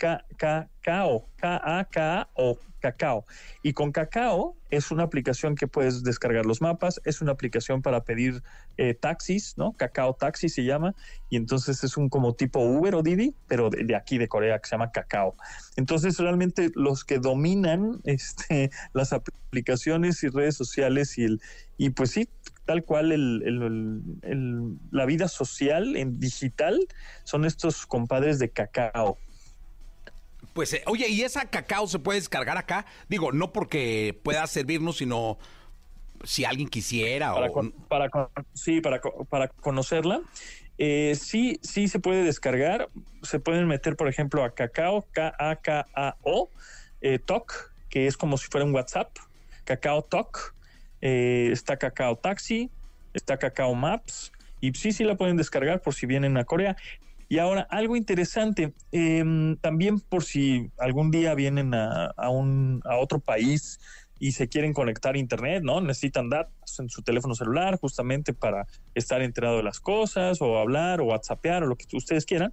K- Cacao, K-A-K-O, Cacao. Y con Cacao es una aplicación que puedes descargar los mapas, es una aplicación para pedir eh, taxis, ¿no? Cacao Taxi se llama, y entonces es un como tipo Uber o Didi, pero de, de aquí de Corea que se llama Cacao. Entonces realmente los que dominan este, las aplicaciones y redes sociales y el y pues sí, tal cual el- el- el- la vida social en digital son estos compadres de Cacao. Pues, eh, oye, ¿y esa cacao se puede descargar acá? Digo, no porque pueda servirnos, sino si alguien quisiera para, o... con- para con- sí para, co- para conocerla. Eh, sí sí se puede descargar. Se pueden meter por ejemplo a cacao k a k a o eh, talk que es como si fuera un WhatsApp. Cacao eh, está cacao taxi está cacao maps y sí sí la pueden descargar por si vienen a Corea y ahora, algo interesante, em, también por si algún día vienen a, a un, a otro país y se quieren conectar a internet, ¿no? Necesitan datos en su teléfono celular justamente para estar enterado de las cosas o hablar o whatsappear o lo que ustedes quieran.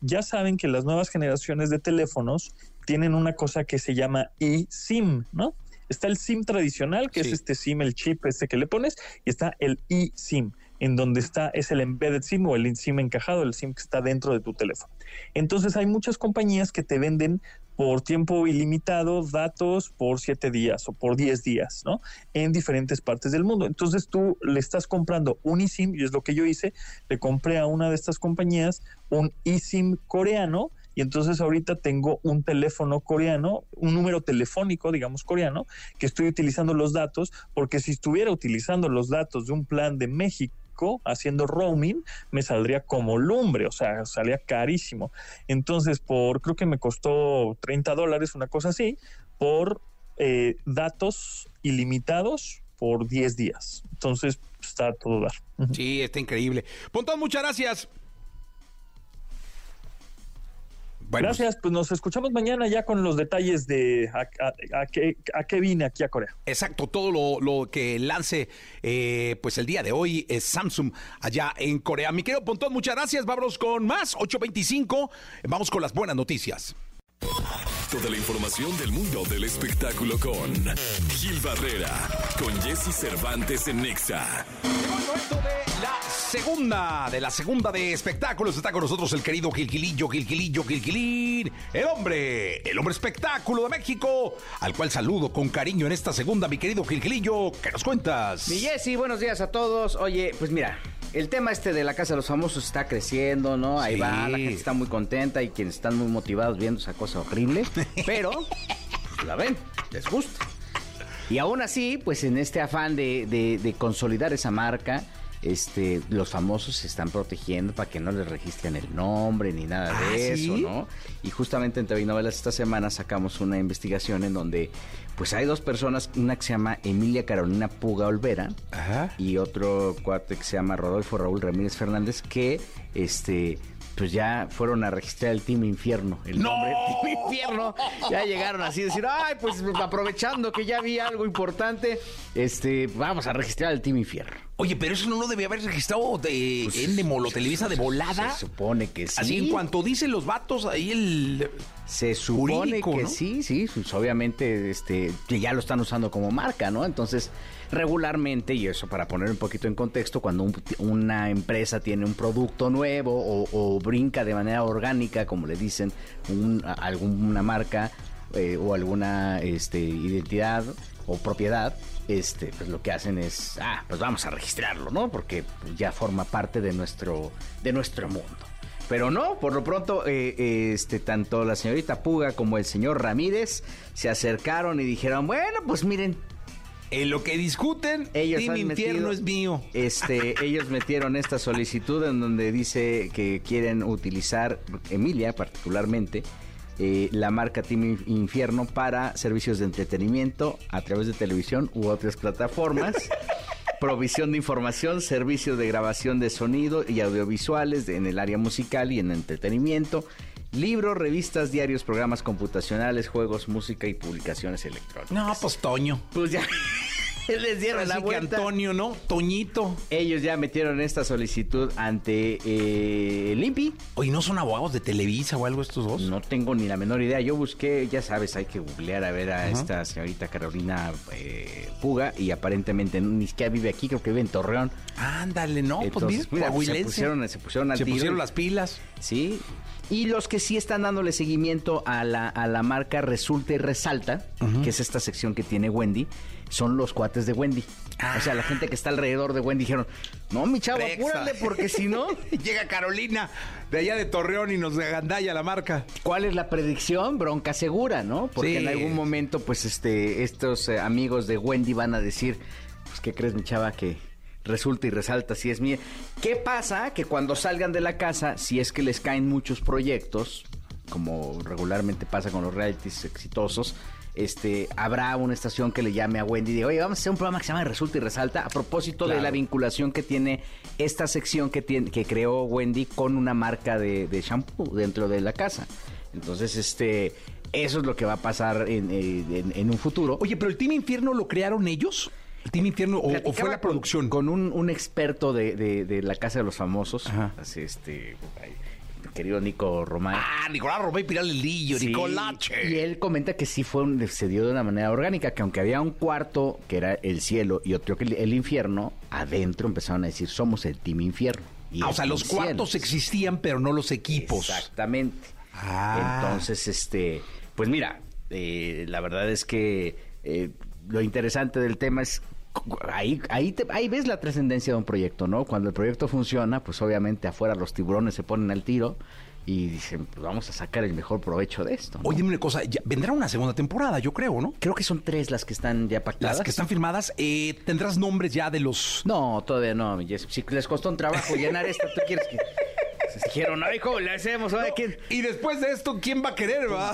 Ya saben que las nuevas generaciones de teléfonos tienen una cosa que se llama eSIM, ¿no? Está el SIM tradicional, que Sí. es este SIM, el chip este que le pones, y está el eSIM, en donde está, es el embedded SIM o el SIM encajado, el SIM que está dentro de tu teléfono. Entonces hay muchas compañías que te venden por tiempo ilimitado datos por siete días o por 10 días, ¿no? En diferentes partes del mundo. Entonces tú le estás comprando un eSIM, y es lo que yo hice, le compré a una de estas compañías un eSIM coreano, y entonces ahorita tengo un teléfono coreano, un número telefónico, digamos, coreano, que estoy utilizando los datos, porque si estuviera utilizando los datos de un plan de México, haciendo roaming, me saldría como lumbre, o sea, salía carísimo. Entonces, por, creo que me costó 30 dólares, una cosa así, por eh, datos ilimitados por 10 días. Entonces, está todo dar. Sí, está increíble. Pontón, muchas gracias. Bueno, Gracias, pues nos escuchamos mañana ya con los detalles de a, a- a qué, a qué vine aquí a Corea. Exacto, todo lo, lo que lance eh, pues el día de hoy es Samsung allá en Corea. Mi querido Pontón, muchas gracias. Vámonos con más, 8.25. Vamos con las buenas noticias. Toda la información del mundo del espectáculo con Gil Barrera, con Jesse Cervantes en Nexa. Llegó el momento de la segunda, de la segunda de espectáculos. Está con nosotros el querido Gilgilillo, Gilgilillo, Gilgilín, el hombre, el hombre espectáculo de México, al cual saludo con cariño en esta segunda, mi querido Gilgilillo. ¿Qué nos cuentas? Mi Jessy, buenos días a todos. Oye, pues mira, el tema este de la Casa de los Famosos está creciendo, ¿no? Ahí Sí. va, la gente está muy contenta y quienes están muy motivados viendo esa cosa horrible, pero pues, la ven, les gusta. Y aún así, pues en este afán de, de- de consolidar esa marca, este, los famosos se están protegiendo para que no les registren el nombre ni nada de ¿Ah, eso? ¿no? Y justamente en TV Novelas esta semana sacamos una investigación en donde pues hay dos personas, una que se llama Emilia Carolina Puga Olvera Ajá. y otro cuate que se llama Rodolfo Raúl Ramírez Fernández que este pues ya fueron a registrar el Team Infierno. El ¡No! nombre Team Infierno. Ya llegaron así a decir, ay, pues aprovechando que ya vi algo importante, este, vamos a registrar el Team Infierno. Oye, pero eso no lo debía haber registrado de Endemol o Televisa de volada. Se supone que sí. Así en cuanto dicen los vatos, ahí el... Se supone Jurídico, que ¿no? sí, sí, pues obviamente este, que ya lo están usando como marca, ¿no? Entonces, regularmente, y eso para poner un poquito en contexto, cuando un- una empresa tiene un producto nuevo o, brinca de manera orgánica, como le dicen, un- alguna marca eh, o alguna este, identidad o propiedad, este, pues lo que hacen es, ah, pues vamos a registrarlo, ¿no? Porque ya forma parte de nuestro, de nuestro mundo. Pero no, por lo pronto, eh, este, tanto la señorita Puga como el señor Ramírez se acercaron y dijeron, bueno, pues miren, En lo que discuten, ellos Team Infierno metido- es mío. Este, ellos metieron esta solicitud en donde dice que quieren utilizar, Emilia particularmente, eh, la marca Team Infierno para servicios de entretenimiento a través de televisión u otras plataformas. Provisión de información, servicios de grabación de sonido y audiovisuales de- en el área musical y en entretenimiento, libros, revistas, diarios, programas computacionales, juegos, música y publicaciones electrónicas. No, pues Toño. Pues ya les dieron Así la que. Antonio, ¿no? Toñito. Ellos ya metieron esta solicitud ante eh, el INPI. Oye, ¿no son abogados de Televisa o algo estos dos? No tengo ni la menor idea. Yo busqué, ya sabes, hay que googlear a ver a esta señorita Carolina eh, Puga y aparentemente ni siquiera vive aquí, creo que vive en Torreón. Ándale, no, pues mira, se pusieron, se pusieron al Se tiro pusieron las pilas. Sí. Y los que sí están dándole seguimiento a la, a la marca Resulta y Resalta, que es esta sección que tiene Wendy, son los cuates de Wendy. O sea, la gente que está alrededor de Wendy dijeron, no, mi chavo, Prexa. apúrale porque si no... Llega Carolina de allá de Torreón y nos agandalla la marca. ¿Cuál es la predicción? Bronca segura, ¿no? Porque Sí. en algún momento, pues, este, estos eh, amigos de Wendy van a decir, pues, ¿qué crees, mi chava? Que resulta y resalta si es mía. ¿Qué pasa? Que cuando salgan de la casa, si es que les caen muchos proyectos, como regularmente pasa con los realities exitosos, este, habrá una estación que le llame a Wendy y diga, oye, vamos a hacer un programa que se llama Resulta y Resalta, a propósito de la vinculación que tiene esta sección que, tiene, que creó Wendy con una marca de, de shampoo dentro de la casa. Entonces, este, eso es lo que va a pasar en, eh, en- en un futuro. Oye, pero el Team Infierno lo crearon ellos. ¿El Team Infierno o- fue la producción? Con, un, un experto de, de- de la Casa de los Famosos, así, este, querido Nico Román. Ah, Nicolás Romay Piral el Lillo, Sí, Nicolache. Y él comenta que sí fue un, se dio de una manera orgánica, que aunque había un cuarto que era el cielo y otro que el, el infierno, adentro empezaron a decir somos el Team Infierno. Y Ah, o sea, los Cielo. cuartos existían, pero no los equipos. Exactamente. Ah. Entonces, este, pues mira, eh, la verdad es que eh, lo interesante del tema es ahí, ahí, te- ahí ves la trascendencia de un proyecto, ¿no? Cuando el proyecto funciona, pues obviamente afuera los tiburones se ponen al tiro y dicen, pues vamos a sacar el mejor provecho de esto. ¿no? Oye, dime una cosa, ya vendrá una segunda temporada, yo creo, ¿no? Creo que son tres las que están ya pactadas. Las que están firmadas, eh, tendrás nombres ya de los... No, todavía no. Si les costó un trabajo llenar esta, ¿tú quieres que...? Se dijeron, ay, ¿cómo le hacemos? ¿quién? Y después de esto, ¿quién va a querer, va?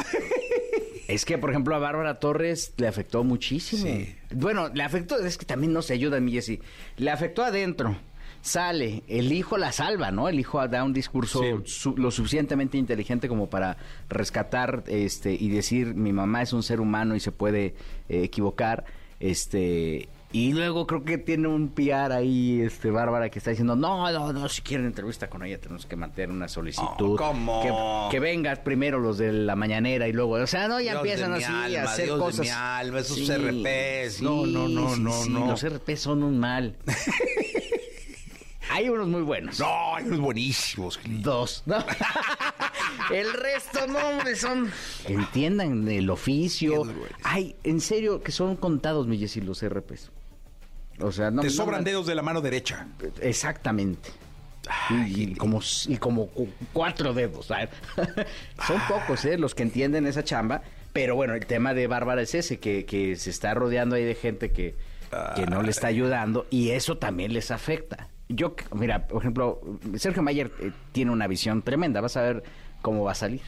Es que, por ejemplo, a Bárbara Torres le afectó muchísimo. Sí. Bueno, le afectó, es que también no se ayuda, mi Jessy. Le afectó adentro. Sale, el hijo la salva, ¿no? El hijo da un discurso Sí. su- lo suficientemente inteligente como para rescatar este y decir mi mamá es un ser humano y se puede eh, equivocar. Este y luego creo que tiene un PR ahí, este Bárbara, que está diciendo, no, no, no, si quieren entrevista con ella tenemos que mantener una solicitud. Oh, ¿cómo? Que, que vengan primero los de la mañanera y luego, o sea, no, ya Dios empiezan así alma, a hacer Dios de cosas. mi alma, esos RPs. No, sí, no, no, sí, no, sí, no. Los RP son un mal. Hay unos muy buenos. No, hay unos buenísimos. Dos. ¿no? el resto, no, hombre, son. Entiendan el oficio. Qué dueles. Ay, en serio, que son contados, mi Jessy, los RPs. O sea, no. Te sobran dedos de la mano derecha. Exactamente. y, y como, y como cu- cuatro dedos. ¿sabes? Son pocos, ¿eh? Los que entienden esa chamba. Pero bueno, el tema de Bárbara es ese, que, que se está rodeando ahí de gente que, que no le está ayudando y eso también les afecta. Yo, mira, por ejemplo, Sergio Mayer eh, tiene una visión tremenda. Vas a ver cómo va a salir.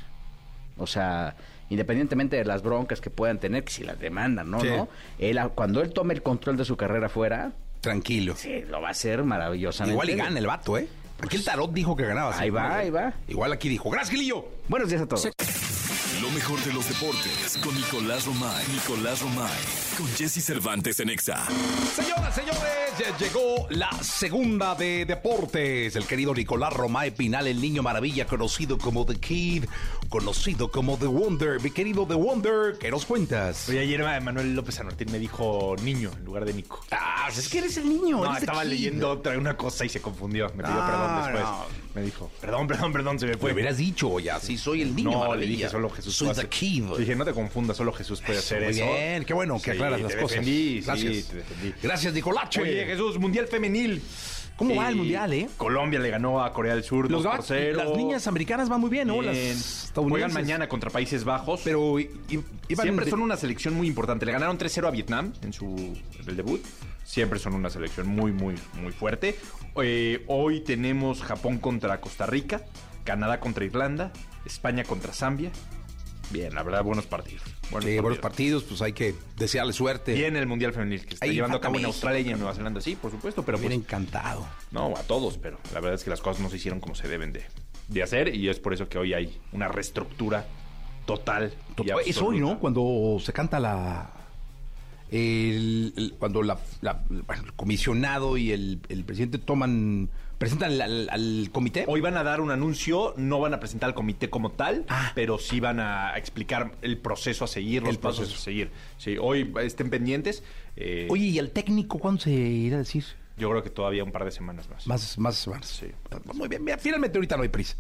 O sea, independientemente de las broncas que puedan tener, que si las demandan, ¿no? Sí. ¿no? Él, cuando él tome el control de su carrera fuera, Tranquilo. sí, lo va a hacer maravillosamente. Igual y gana el vato, ¿eh? Aquí el tarot dijo que ganaba. Ahí va, ahí va. Igual aquí dijo, gracias, Gilillo. Buenos días a todos. Lo mejor de los deportes con Nicolás Romay. Nicolás Romay. Con Jesse Cervantes en Exa. Señoras, señores, ya llegó la segunda de deportes. El querido Nicolás Romay Pinal, el niño maravilla, conocido como The Kid, conocido como The Wonder. Mi querido The Wonder, ¿qué nos cuentas? Oye, ayer Manuel López San Martín me dijo niño en lugar de Nico. Ah, es que eres el niño. No, eres The estaba Kid. leyendo otra una cosa y se confundió. Me pidió Ah, perdón después. no. Me dijo, perdón, perdón, perdón, se me Me fue. hubieras dicho, ya, sí, soy el niño no, le dije solo Jesús. Soy puede The Kid. Dije, no te confundas, solo Jesús puede hacer Muy eso. bien, qué bueno que Sí, aclaras las cosas. sí, Gracias. te defendí. Gracias, Nicolache. Oye, Jesús, Mundial Femenil. ¿Cómo va el Mundial, eh? Colombia le ganó a Corea del Sur Los 2 por gabachos- 0. las niñas americanas van muy bien, ¿no? Las Bien. Juegan mañana contra Países Bajos. Pero Siempre de- son una selección muy importante. Le ganaron 3-0 a Vietnam en su en el debut. Siempre son una selección muy, muy, muy fuerte. Eh, hoy tenemos Japón contra Costa Rica, Canadá contra Irlanda, España contra Zambia. Bien, la verdad, buenos partidos. Buenos Sí, buenos partidos. partidos, pues hay que desearle suerte. Bien el Mundial Femenil que está Ahí llevando a cabo en. Australia y en Nueva Zelanda. Sí, por supuesto, pero Bien pues, encantado. no, a todos, pero la verdad es que las cosas no se hicieron como se deben de, de hacer y es por eso que hoy hay una reestructura total. y Es hoy, ¿no? Cuando se canta la. el- el- cuando la, el comisionado y el, el presidente toman. Presentan al, al- al comité. Hoy van a dar un anuncio, no van a presentar al comité como tal, Ah. pero sí van a explicar el proceso a seguir, los El pasos proceso. a seguir. Sí, hoy estén pendientes. eh, Oye, ¿y al técnico cuándo se irá a decir? yo creo que todavía un par de semanas más. Más, más semanas. Sí. Muy bien, mira, finalmente ahorita no hay prisa.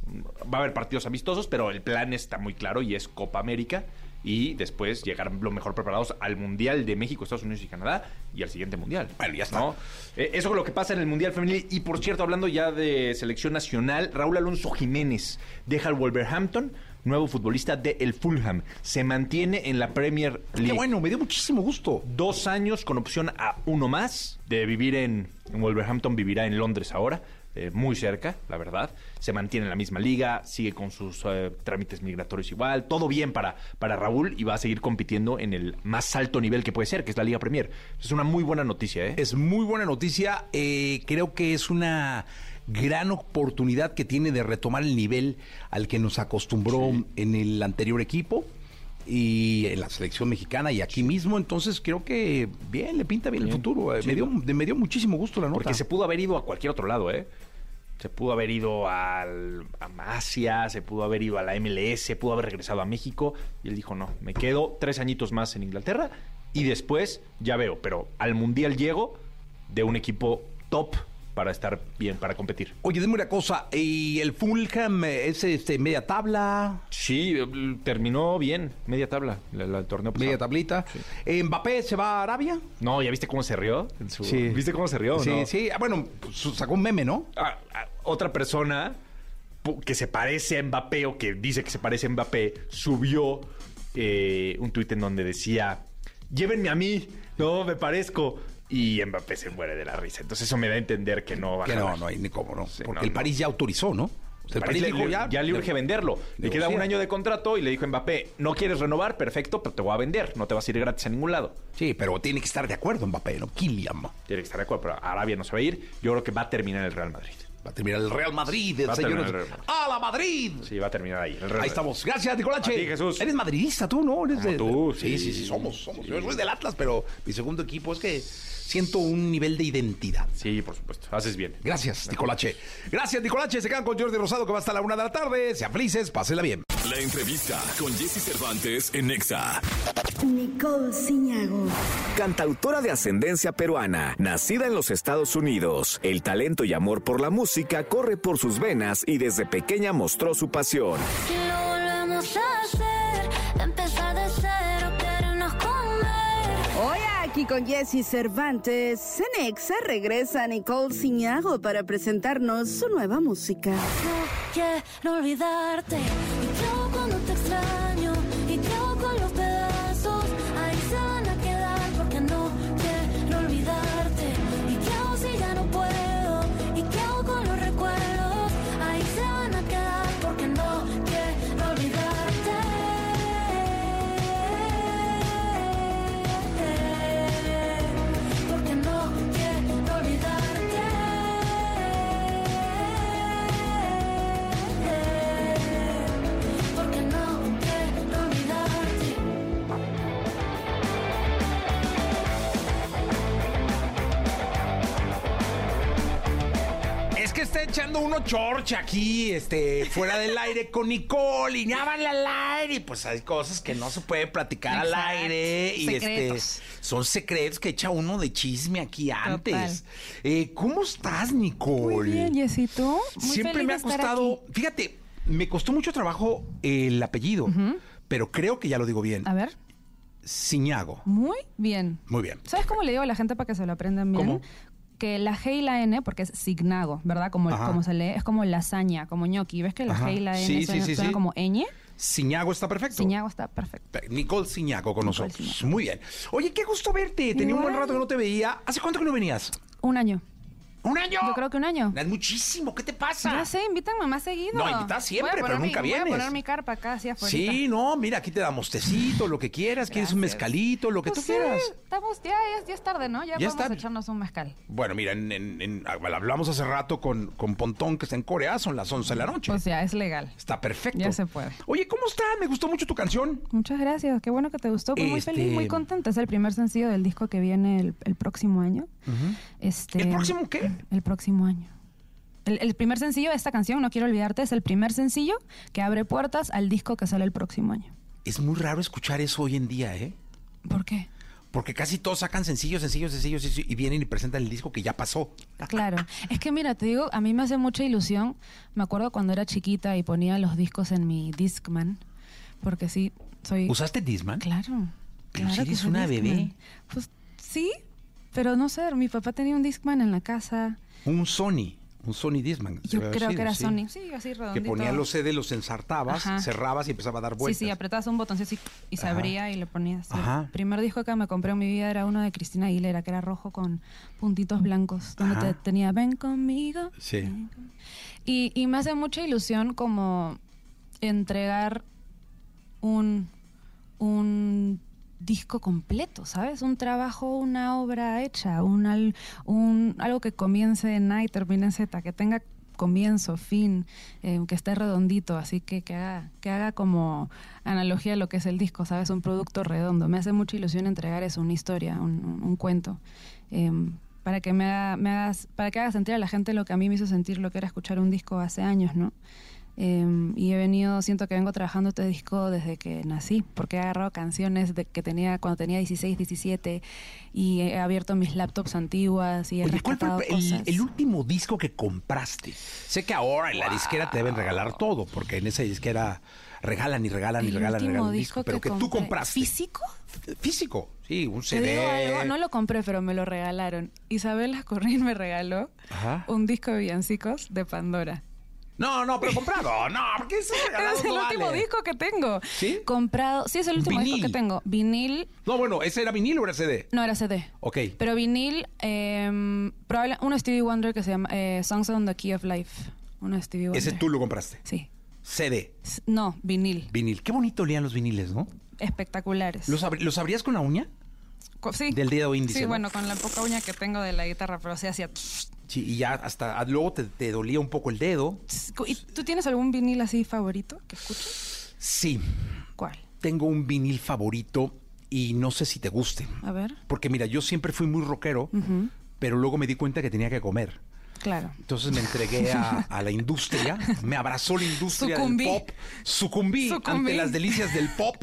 Va a haber partidos amistosos, pero el plan está muy claro y es Copa América. Y después llegar lo mejor preparados al Mundial de México, Estados Unidos y Canadá y al siguiente Mundial. Bueno, ya está. ¿no? Eh, eso es lo que pasa en el Mundial Femenil. Y por cierto, hablando ya de selección nacional, Raúl Alonso Jiménez deja el Wolverhampton, nuevo futbolista de el Fulham. Se mantiene en la Premier League. Qué bueno, me dio muchísimo gusto. Dos años con opción a uno más de vivir en, en Wolverhampton, vivirá en Londres ahora, eh, muy cerca, la verdad. Se mantiene en la misma liga, sigue con sus eh, trámites migratorios igual, todo bien para, para Raúl y va a seguir compitiendo en el más alto nivel que puede ser, que es la Liga Premier. Es una muy buena noticia, ¿eh? Es muy buena noticia. eh, creo que es una gran oportunidad que tiene de retomar el nivel al que nos acostumbró en el anterior equipo y en la selección mexicana y aquí mismo. Entonces creo que bien, le pinta bien, el futuro. Eh, Sí. me, dio, me dio muchísimo gusto la nota. Porque se pudo haber ido a cualquier otro lado, ¿eh? Se pudo haber ido a Asia, se pudo haber ido a la MLS, pudo haber regresado a México. Y él dijo, no, me quedo tres añitos más en Inglaterra y después ya veo, pero al Mundial llego de un equipo top para estar bien, para competir. Oye, dime una cosa. ¿Y el Fulham es este, media tabla? Sí, terminó bien, media tabla, la- la- el torneo pasado. Media tablita. Eh, ¿Mbappé se va a Arabia? No, ¿ya viste cómo se rió? en su- Sí. ¿Viste cómo se rió? Sí, no? sí. Ah, bueno, sacó un meme, ¿no? Ah, ah, otra persona que se parece a Mbappé o que dice que se parece a Mbappé subió eh, un tuit en donde decía, llévenme a mí, no me parezco. Y Mbappé se muere de la risa. Entonces eso me da a entender que no va a Que no, no hay ni cómo, ¿no? Sí, Porque no, el no. París ya autorizó, ¿no? O sea, el París París le- dijo ya. ya le urge venderlo. Le queda un año de contrato y le dijo a Mbappé, no quieres renovar, perfecto, pero te voy a vender. No te vas a ir gratis a ningún lado. Sí, pero tiene que estar de acuerdo Mbappé, ¿no? Kylian. Tiene que estar de acuerdo, pero Arabia no se va a ir. Yo creo que va a terminar el Real Madrid. Va a terminar el Real Madrid, el señor. el. ¡A la Madrid! Sí, va a terminar ahí. el Real Ahí estamos. Gracias, Nicolache. A ti, Jesús. Eres madridista tú, ¿no? Eres Como de- tú, sí, sí, sí, sí, somos, somos. sí. Yo soy del Atlas, pero mi segundo equipo es que siento un nivel de identidad. Sí, por supuesto. Haces bien. Gracias, Nicolache. Gracias, Nicolache. Se quedan con Jordi Rosado, que va hasta la una de la tarde. Sean felices, pásenla bien. La entrevista con Jesse Cervantes en Nexa. Nicole Ciñago. Cantautora de ascendencia peruana, nacida en los Estados Unidos, el talento y amor por la música corre por sus venas y desde pequeña mostró su pasión. Si lo volvemos a hacer, aquí con Jesse Cervantes, Cenexa regresa Nicole Ciñago para presentarnos su nueva música. Echando uno chorcha aquí, este, fuera del aire con Nicole y ya van al aire. Y pues hay cosas que no se puede platicar al aire. Y Secretos. este, son secretos que echa uno de chisme aquí antes. Eh, ¿Cómo estás, Nicole? Muy bien. Muy Siempre feliz me ha costado. Fíjate, me costó mucho trabajo el apellido, pero creo que ya lo digo bien. A ver, Ciñago. muy bien. Muy bien. ¿Sabes cómo le digo a la gente para que se lo aprendan bien? ¿Cómo? Que la G y la N, porque es signago, ¿verdad? Como, Ajá. como se lee, es como lasaña, como ñoqui. ¿Ves que la Ajá. G y la N Sí, sí, suenan, sí, suenan sí. como ñ? Ciñago está perfecto. Ciñago está perfecto. Nicole Ciñago con Nicole nosotros. Ciñago. Muy bien. Oye, qué gusto verte. Tenía un buen rato que no te veía. ¿Hace cuánto que no venías? Un año. ¿Un año? Yo creo que un año. Es muchísimo. ¿Qué te pasa? Ya sé, invítame más seguido. No, invitas siempre, Voy pero nunca mi, vienes. Voy a poner mi carpa acá afuera. Sí, no, mira, aquí te damos tecito, lo que quieras. ¿Quieres un mezcalito? Lo que Pues tú sí, quieras. estamos, ya, ya, ya es tarde, ¿no? Ya, Ya vamos está. a echarnos un mezcal. Bueno, mira, en, en- en- hablamos hace rato con, con Pontón, que está en Corea, son las 11 de la noche. Pues ya, es legal. Está perfecto. Ya se puede. Oye, ¿cómo está? Me gustó mucho tu canción. Muchas gracias, qué bueno que te gustó. Pues muy Este- feliz, muy contenta. Es el primer sencillo del disco que viene el, el próximo año. Este, ¿El próximo qué? El próximo año. El, el primer sencillo de esta canción, no quiero olvidarte, es el primer sencillo que abre puertas al disco que sale el próximo año. Es muy raro escuchar eso hoy en día, ¿eh? ¿Por qué? Porque casi todos sacan sencillos, sencillos, sencillos, y vienen y presentan el disco que ya pasó. Claro. Es que mira, te digo, a mí me hace mucha ilusión. Me acuerdo cuando era chiquita y ponía los discos en mi Discman. Porque sí, soy. ¿Usaste Disman? Claro. Pero claro si eres una Discman. bebé. Pues sí, pero no sé, mi papá tenía un Discman en la casa. Un Sony, un Sony Disman. Yo haber creo que era sí. Sony. Sí, así Que redondito. ponía los CD, los ensartabas, Ajá. cerrabas y empezaba a dar Sí, vueltas. sí, apretabas un botoncito y, y se Ajá. abría y le ponías. El Ajá. primer disco que me compré en mi vida era uno de Cristina Aguilera, que era rojo con puntitos blancos, donde te- tenía Ven conmigo. Sí. ven conmigo". Y, y me hace mucha ilusión como entregar un, un disco completo, ¿sabes? Un trabajo, una obra hecha, un, un- algo que comience en A y termine en Z, que tenga comienzo, fin, eh, que esté redondito, así que que haga, que haga como analogía a lo que es el disco, ¿sabes? Un producto redondo. Me hace mucha ilusión entregar eso, una historia, un cuento. em, para que me, haga, me hagas, para que haga sentir a la gente lo que a mí me hizo sentir lo que era escuchar un disco hace años, ¿no? Eh, y he venido, siento que vengo trabajando este disco desde que nací, porque he agarrado canciones de, que tenía cuando tenía 16, 17 y he abierto mis laptops antiguas y he Oye, ¿cuál fue el, cosas. el último disco que compraste? Sé que ahora en la disquera te deben regalar todo, porque en esa disquera regalan y regalan y El regalan regalan disco disco, pero que, que tú compraste. ¿Físico? Físico, sí, un Te digo CD. algo, no lo compré, pero me lo regalaron. Isabel Lascorrín me regaló Ajá. un disco de villancicos de Pandora. No, no, pero comprado. No, porque eso regalado es el no último vale. disco que tengo. ¿Sí? Comprado. Sí, es el último Vinil. disco que tengo. Vinil. No, bueno, ¿ese era vinilo o era CD? No era CD. Ok. Pero vinil, eh, probable, uno Stevie Wonder que se llama eh, Songs on the Key of Life. Uno Stevie Wonder. Ese tú lo compraste. Sí. CD, S- No, vinil. vinil. Qué bonito olían los viniles, ¿no? Espectaculares. ¿Los, abri- los abrías con la uña? Co- sí. del dedo índice, Sí, ¿no? bueno, con la poca uña que tengo de la guitarra, pero se hacía... Sí, y ya hasta luego te, te dolía un poco el dedo. ¿Y tú tienes algún vinil así favorito que escuches? Sí, ¿Cuál? tengo un vinil favorito y no sé si te guste. A ver. Porque mira, yo siempre fui muy rockero, pero luego me di cuenta que tenía que comer. Claro. Entonces me entregué a, a la industria, me abrazó la industria Sucumbí. del pop, sucumbí, Sucumbí. ante las delicias del pop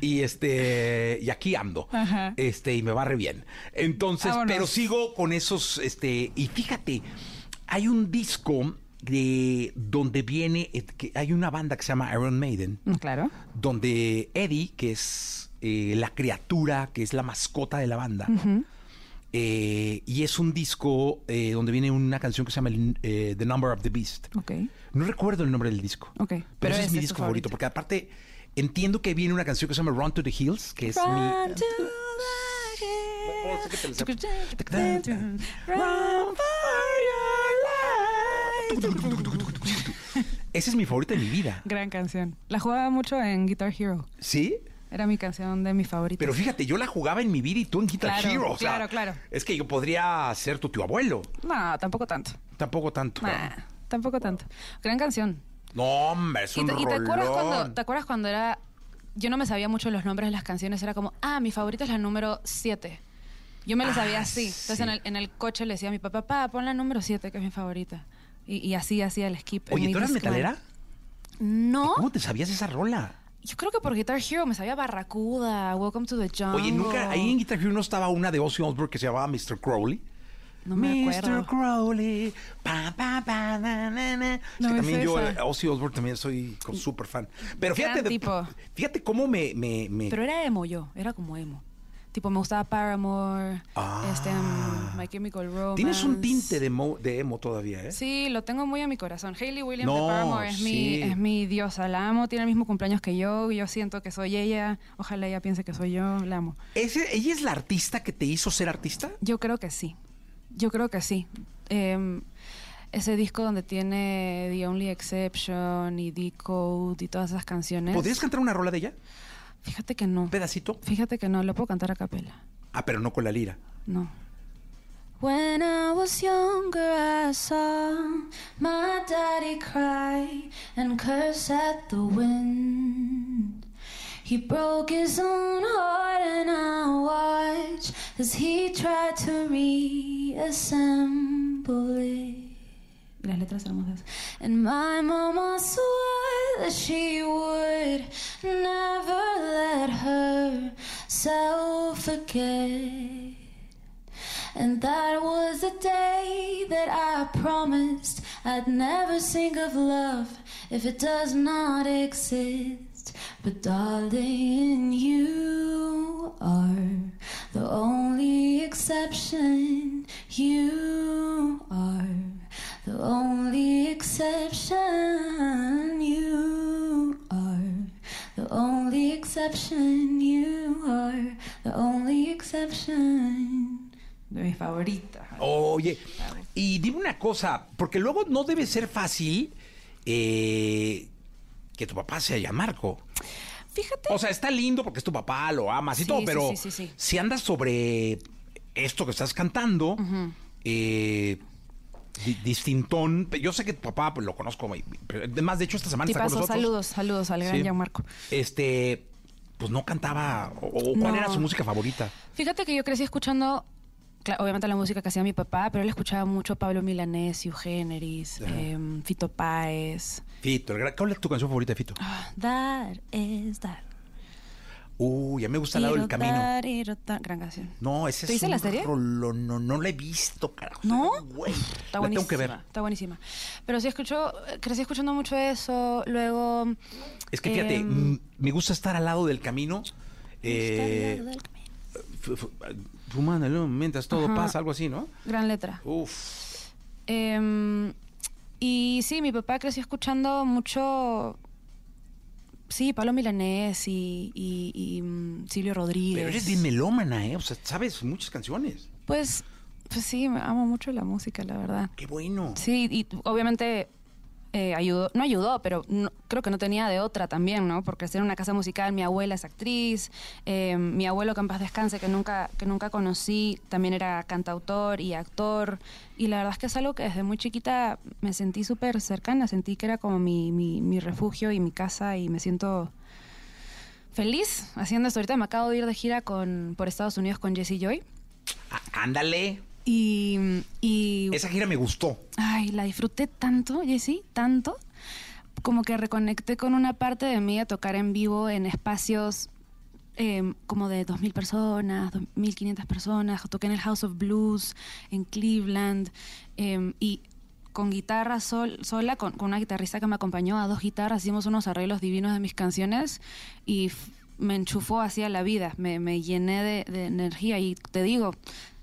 y este y aquí ando. Ajá. Este y me va re bien. Entonces, Vámonos. pero sigo con esos este y fíjate, hay un disco de donde viene eh, que hay una banda que se llama Iron Maiden, Mm, Claro. donde Eddie, que es eh, la criatura, que es la mascota de la banda, eh, y es un disco eh, donde viene una canción que se llama el, The Number of the Beast. No recuerdo el nombre del disco. Pero, Pero ese es mi disco favorito, favorito. porque aparte entiendo que viene una canción que se llama Run to the Hills, que es mi... Run to the. Run for your life. Ese es mi favorito de mi vida. Gran canción. La jugaba mucho en Guitar Hero. ¿Sí? Era mi canción de mis favoritos. Pero fíjate, yo la jugaba en mi vida y tú en Guitar Claro, Hero. o sea, claro, claro. Es que yo podría ser tu tío abuelo. No, tampoco tanto. Tampoco tanto. Nah, tampoco tanto. Gran canción. No, hombre, es ¿Y un te, y te acuerdas rolón. cuando, te acuerdas cuando era... Yo no me sabía mucho los nombres de las canciones. Era como, ah, mi favorita es la número 7. Yo me la sabía Ah, así. Entonces sí. en, el, en el coche le decía a mi papá, papá, pon la número 7, que es mi favorita. Y, y así hacía el skip. Oye, ¿tú eras metalera? No. ¿Cómo te sabías esa rola? Yo creo que por Guitar Hero me sabía Barracuda, Welcome to the Jungle. Oye, nunca, ahí en Guitar Hero no estaba una de Ozzy Osbourne que se llamaba Mr. Crowley. No me Mr. Crowley. Pa, pa, pa, na, na, na. Es No que también yo, esa. Ozzy Osbourne también soy súper fan. Pero fíjate, tipo. fíjate cómo me, me, me- Pero era emo yo, era como emo. Tipo, me gustaba Paramore, este, um, My Chemical Romance. Ah. Tienes un tinte de, mo- de emo todavía, ¿eh? Sí, lo tengo muy en mi corazón. Hayley Williams No, de Paramore es, sí. mi, es mi diosa. La amo, tiene el mismo cumpleaños que yo. Yo siento que soy ella. Ojalá ella piense que soy yo. La amo. ¿Ese- ¿Ella es la artista que te hizo ser artista? Yo creo que sí. Yo creo que sí. Em, ese disco donde tiene The Only Exception y Decode y todas esas canciones. ¿Podrías cantar una rola de ella? Fíjate que no. ¿Un pedacito? Fíjate que no, lo puedo cantar a capela. Ah, pero no con la lira. No. When I was younger, I saw my daddy cry and curse at the wind. He broke his own heart, and I watched as he tried to reassemble it. Las letras hermosas. And my mama swore that she would never let herself forget. And that was the day that I promised I'd never sing of love if it does not exist. But darling, you are the only exception. You are the only exception. You are the only exception. You are the only exception. De mis favoritas. Oye, y dime una cosa, porque luego no debe ser fácil eh, que tu papá se llame Marco. Fíjate. O sea, está lindo porque es tu papá, lo amas y Sí, todo, pero sí, sí, sí. si andas sobre esto que estás cantando, eh, di- distintón, yo sé que tu papá pues, lo conozco, además de hecho esta semana está con Tipazo, nosotros. saludos, saludos al gran. Gianmarco. Este, pues no cantaba, o, cuál No. era su música favorita. Fíjate que yo crecí escuchando, obviamente la música que hacía mi papá, pero él escuchaba mucho Pablo Milanés, Eugeneris, em, Fito Páez. Fito, el gran- ¿cuál es tu canción favorita de Fito? Dar es dar. Uy, ya me gusta al lado del camino. dar, dar. Gran canción. No, ese ¿Te es un la serie? no, no la he visto, carajo. ¿No? Güey, Está buenísima. tengo que ver. Está buenísima. Pero sí escucho, crecí escuchando mucho eso. Luego. Es que fíjate, em, mm, me gusta estar al lado del camino. eh, fu- fu- fumándolo mientras todo Ajá. pasa, algo así, ¿no? Gran letra. Uf. Em, y sí, mi papá creció escuchando mucho. Sí, Pablo Milanés y, y- y, mm, Silvio Rodríguez. Pero eres bien melómana, ¿eh? O sea, sabes muchas canciones. Pues, pues sí, me amo mucho la música, la verdad. Qué bueno. Sí, y obviamente eh, ayudó, no ayudó, pero creo que no tenía de otra también, ¿no? Porque una casa musical, mi abuela es actriz, eh, mi abuelo que descanse, que nunca, que nunca conocí, también era cantautor y actor, y la verdad es que es algo que desde muy chiquita me sentí súper cercana, sentí que era como mi, mi, mi refugio y mi casa, y me siento feliz haciendo esto. Ahorita me acabo de ir de gira con, por Estados Unidos con Jesse Joy. Ándale. Y, y Esa gira me gustó. Ay, la disfruté tanto, Jessy, tanto, como que reconecté con una parte de mí a tocar en vivo en espacios eh, como de 2.000 personas, 2.500 personas. Toqué en el House of Blues, en Cleveland, eh, y con guitarra sol- sola, con, con una guitarrista que me acompañó a dos guitarras, hicimos unos arreglos divinos de mis canciones y me enchufó hacia la vida, me, me llené de, de energía y te digo,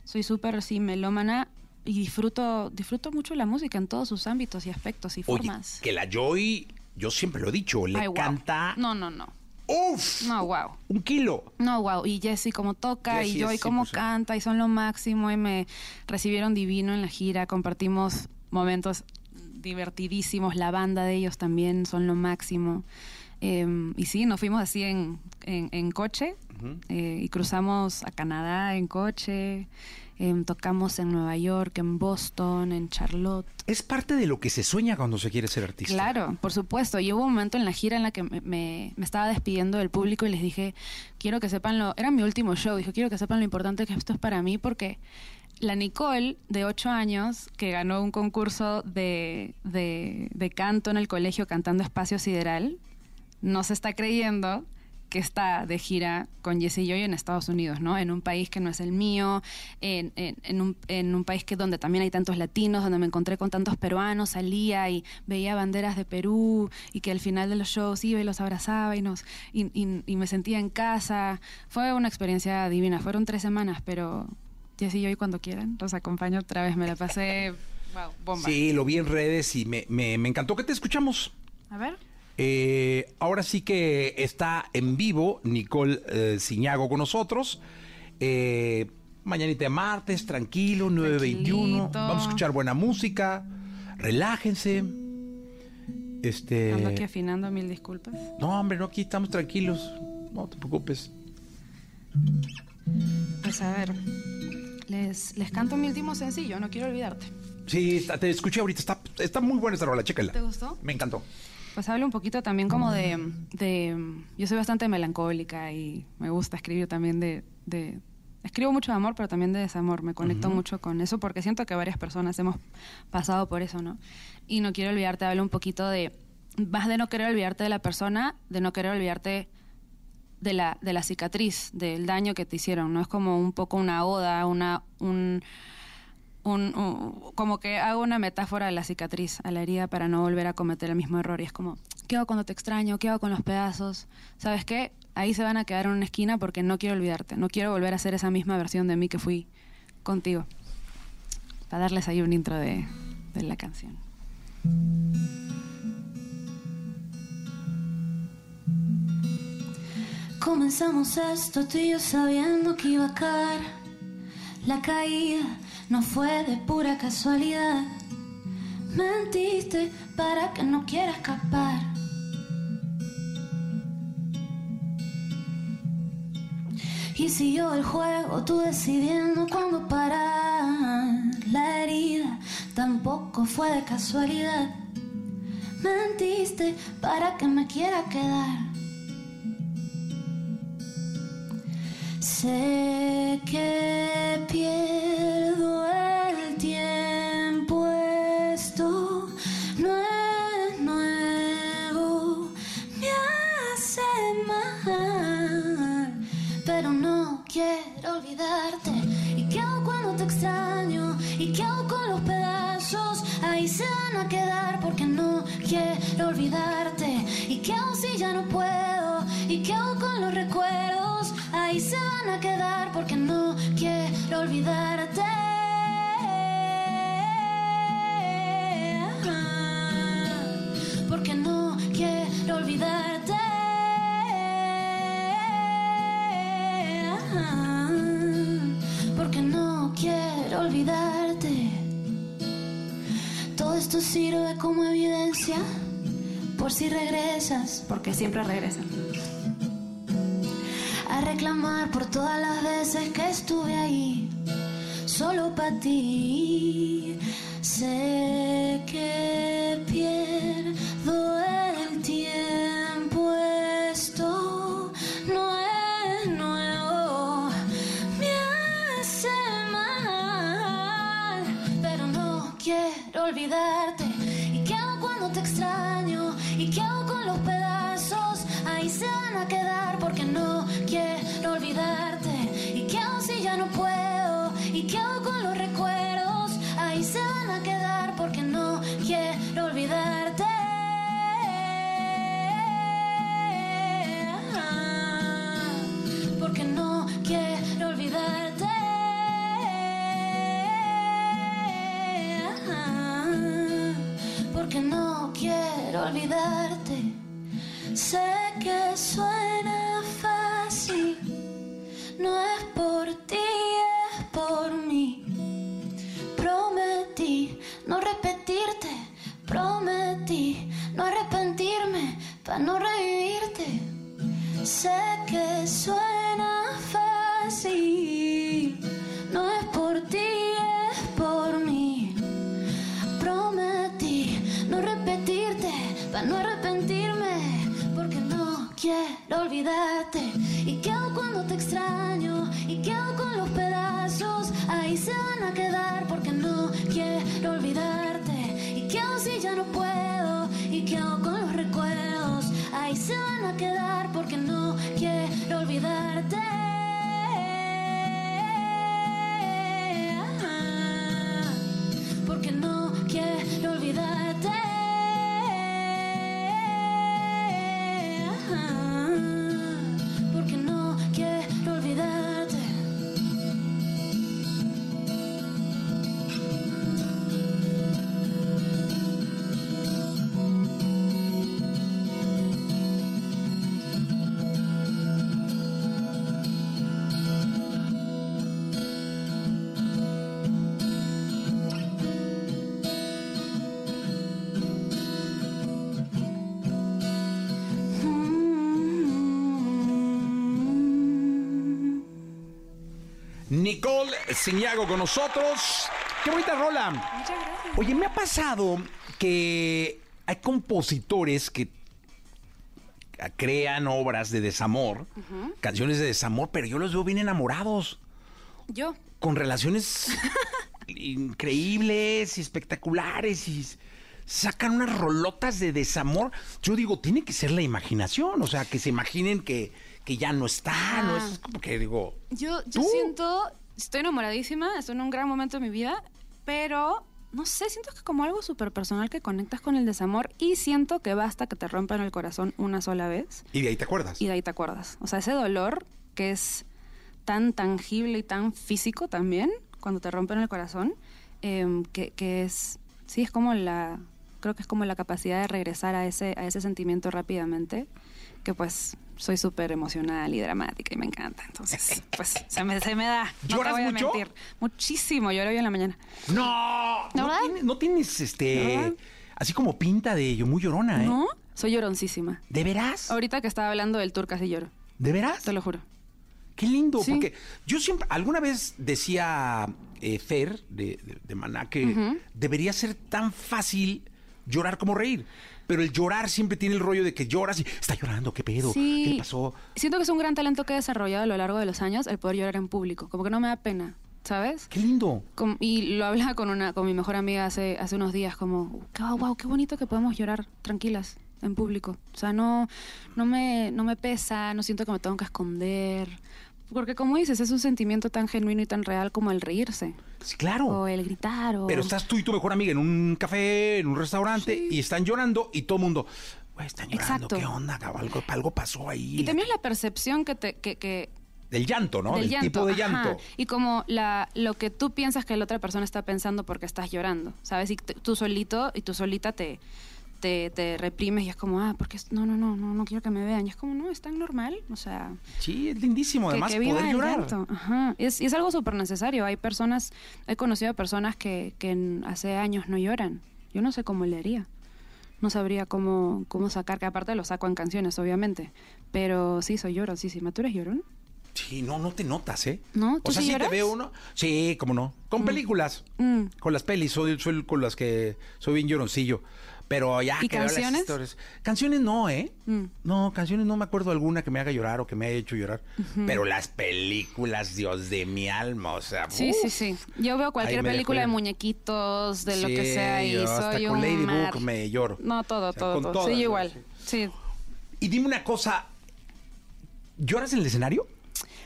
soy súper así melómana y disfruto, disfruto mucho la música en todos sus ámbitos y aspectos y Oye, formas. que la Joy, yo siempre lo he dicho, le Ay, wow. canta No, no, no. ¡Uf! No, wow. un kilo. No, wow. Y Jessy como toca Jessie y Joy como 100%. canta y son lo máximo y me recibieron divino en la gira. Compartimos momentos divertidísimos. La banda de ellos también son lo máximo. Eh, y sí, nos fuimos así en, en, en coche eh, y cruzamos a Canadá en coche. Eh, tocamos en Nueva York, en Boston, en Charlotte. Es parte de lo que se sueña cuando se quiere ser artista. Claro, por supuesto. Y hubo un momento en la gira en la que me, me- me estaba despidiendo del público y les dije, quiero que sepan lo... Era mi último show, dije, quiero que sepan lo importante que esto es para mí porque la Nicole, de 8 años, que ganó un concurso de, de, de canto en el colegio cantando Espacio Sideral, no se está creyendo que está de gira con Jesse Joy en Estados Unidos, ¿no? En un país que no es el mío, en, en- en un, en un país que donde también hay tantos latinos, donde me encontré con tantos peruanos, salía y veía banderas de Perú y que al final de los shows iba y los abrazaba y nos y, y- y me sentía en casa. Fue una experiencia divina. Fueron tres semanas, pero Jesse Joy cuando quieran los acompaño otra vez. Me la pasé, wow, bomba. Sí, lo vi en redes y me, me- me encantó que te escuchamos. A ver. Eh, ahora sí que está en vivo Nicole eh, Ciñago con nosotros. Eh, mañanita de martes, tranquilo, 9.21. Tranquilito. Vamos a escuchar buena música. Relájense. Este. Ando aquí afinando, mil disculpas. No, hombre, no, aquí estamos tranquilos. No te preocupes. Pues a ver, les, les canto mi último sencillo, no quiero olvidarte. Sí, te escuché ahorita. Está, está muy buena esta rola, chécala. ¿Te gustó? Me encantó. Pues hablo un poquito también como de, de- Yo soy bastante melancólica y me gusta escribir también de... de- escribo mucho de amor, pero también de desamor. Me conecto mucho con eso porque siento que varias personas hemos pasado por eso, ¿no? Y no quiero olvidarte, hablo un poquito de... Más de no querer olvidarte de la persona, de no querer olvidarte de la, de la cicatriz, del daño que te hicieron, ¿no? Es como un poco una oda, una... Un, como que hago una metáfora de la cicatriz, a la herida para no volver a cometer el mismo error. Y es como, ¿qué hago cuando te extraño? ¿Qué hago con los pedazos? ¿Sabes qué? Ahí se van a quedar en una esquina porque no quiero olvidarte. No quiero volver a ser esa misma versión de mí que fui contigo. Para darles ahí un intro de, de la canción. Comenzamos esto tú y yo sabiendo que iba a caer. La caída no fue de pura casualidad. Mentiste para que no quiera escapar. Y siguió el juego, tú decidiendo cuándo parar. La herida tampoco fue de casualidad. Mentiste para que me quiera quedar. Sé que pierdo el tiempo, esto no es nuevo, me hace mal, pero no quiero olvidarte. ¿Y qué hago cuando te extraño? ¿Y qué hago con los pedazos? Ahí se van a quedar porque no quiero olvidarte. ¿Y qué hago si ya no puedo? ¿Y qué hago con los recuerdos? Ahí se van a quedar porque no quiero olvidarte. Porque no quiero olvidarte. Porque no quiero olvidarte. Todo esto sirve como evidencia por si regresas, porque siempre regresan. A reclamar por todas las veces que estuve ahí, solo para ti. Sé que pierdo el tiempo, esto no es nuevo, me hace mal, pero no quiero olvidarte. ¿Y qué hago cuando te extraño? ¿Y qué hago con los pedazos? Ahí se van a quedar porque no Nicole Ciñago con nosotros. Qué bonita rola. Muchas gracias. Oye, me ha pasado que hay compositores que crean obras de desamor, canciones de desamor, pero yo los veo bien enamorados, Yo. con relaciones increíbles y espectaculares y sacan unas rolotas de desamor. Yo digo, tiene que ser la imaginación, o sea, que se imaginen que, que ya no está, no es como que digo, Yo, yo siento, estoy enamoradísima, estoy en un gran momento de mi vida, pero no sé, siento que como algo súper personal que conectas con el desamor y siento que basta que te rompan el corazón una sola vez. Y de ahí te acuerdas. y de ahí te acuerdas. O sea, ese dolor que es tan tangible y tan físico también, cuando te rompen el corazón, em, que, que es, sí, es como la, creo que es como la capacidad de regresar a ese, a ese sentimiento rápidamente, que pues soy súper emocional y dramática y me encanta. Entonces, pues se me, se me da. No te ¿Lloras voy a mucho? mentir. Muchísimo, lloro hoy en la mañana. No, no, tienes, no tienes, este, así como pinta de yo muy llorona, ¿eh? ¿No? Soy lloroncísima. ¿De veras? Ahorita que estaba hablando del tour casi lloro. ¿De veras? Te lo juro. Qué lindo, Sí. porque yo siempre, alguna vez decía eh, Fer de, de- de Maná que debería ser tan fácil llorar como reír. Pero el llorar siempre tiene el rollo de que lloras y está llorando, ¿qué pedo? Sí. ¿Qué le pasó? Siento que es un gran talento que he desarrollado a lo largo de los años el poder llorar en público. Como que no me da pena, ¿sabes? Qué lindo. Y lo hablaba con una con mi mejor amiga hace, hace unos días, como, wow, wow, qué bonito que podemos llorar tranquilas en público. O sea, no, no, me, no me pesa, no siento que me tengo que esconder. Porque como dices, es un sentimiento tan genuino y tan real como el reírse. Sí, claro. O el gritar. O... Pero estás tú y tu mejor amiga en un café, en un restaurante, y están llorando y todo el mundo, güey, están llorando, Exacto. ¿qué onda? Algo, algo pasó ahí. Y también la percepción que te... Que, que, Del llanto, ¿no? del llanto, tipo de ajá. llanto. Y como la, lo que tú piensas que la otra persona está pensando porque estás llorando, ¿sabes? Y tú solito y tú solita te, te, te reprimes y es como, ah, porque no, no, no, no, no quiero que me vean. Y es como, no, es tan normal, o sea... Sí, es lindísimo, además, que, poder llorar. Ajá. Y es, es algo súper necesario. Hay personas, he conocido personas que, hace años no lloran. Yo no sé cómo le haría. No sabría cómo, cómo sacar, que aparte lo saco en canciones, obviamente. Pero sí, soy llorosísima. ¿Tú eres llorón? Sí, no, no te notas, ¿eh? ¿No? ¿Tú O sea, sí sí te veo uno. Sí, cómo no. Con películas. Mm. Con las pelis, soy, soy con las que soy bien lloroncillo. Pero ya ¿Y que veo las canciones? historias- Canciones no, ¿eh? Mm. No, canciones no me acuerdo alguna que me haga llorar o que me haya hecho llorar. Pero las películas, Dios de mi alma, o sea. Sí, uf. sí, sí. Yo veo cualquier película de muñequitos, de lo que sea, y yo hasta soy con un Ladybug me lloro. No, todo, O sea, todo, con todo. todas, sí, igual. Sí. Sí. Y dime una cosa. ¿Lloras en el escenario?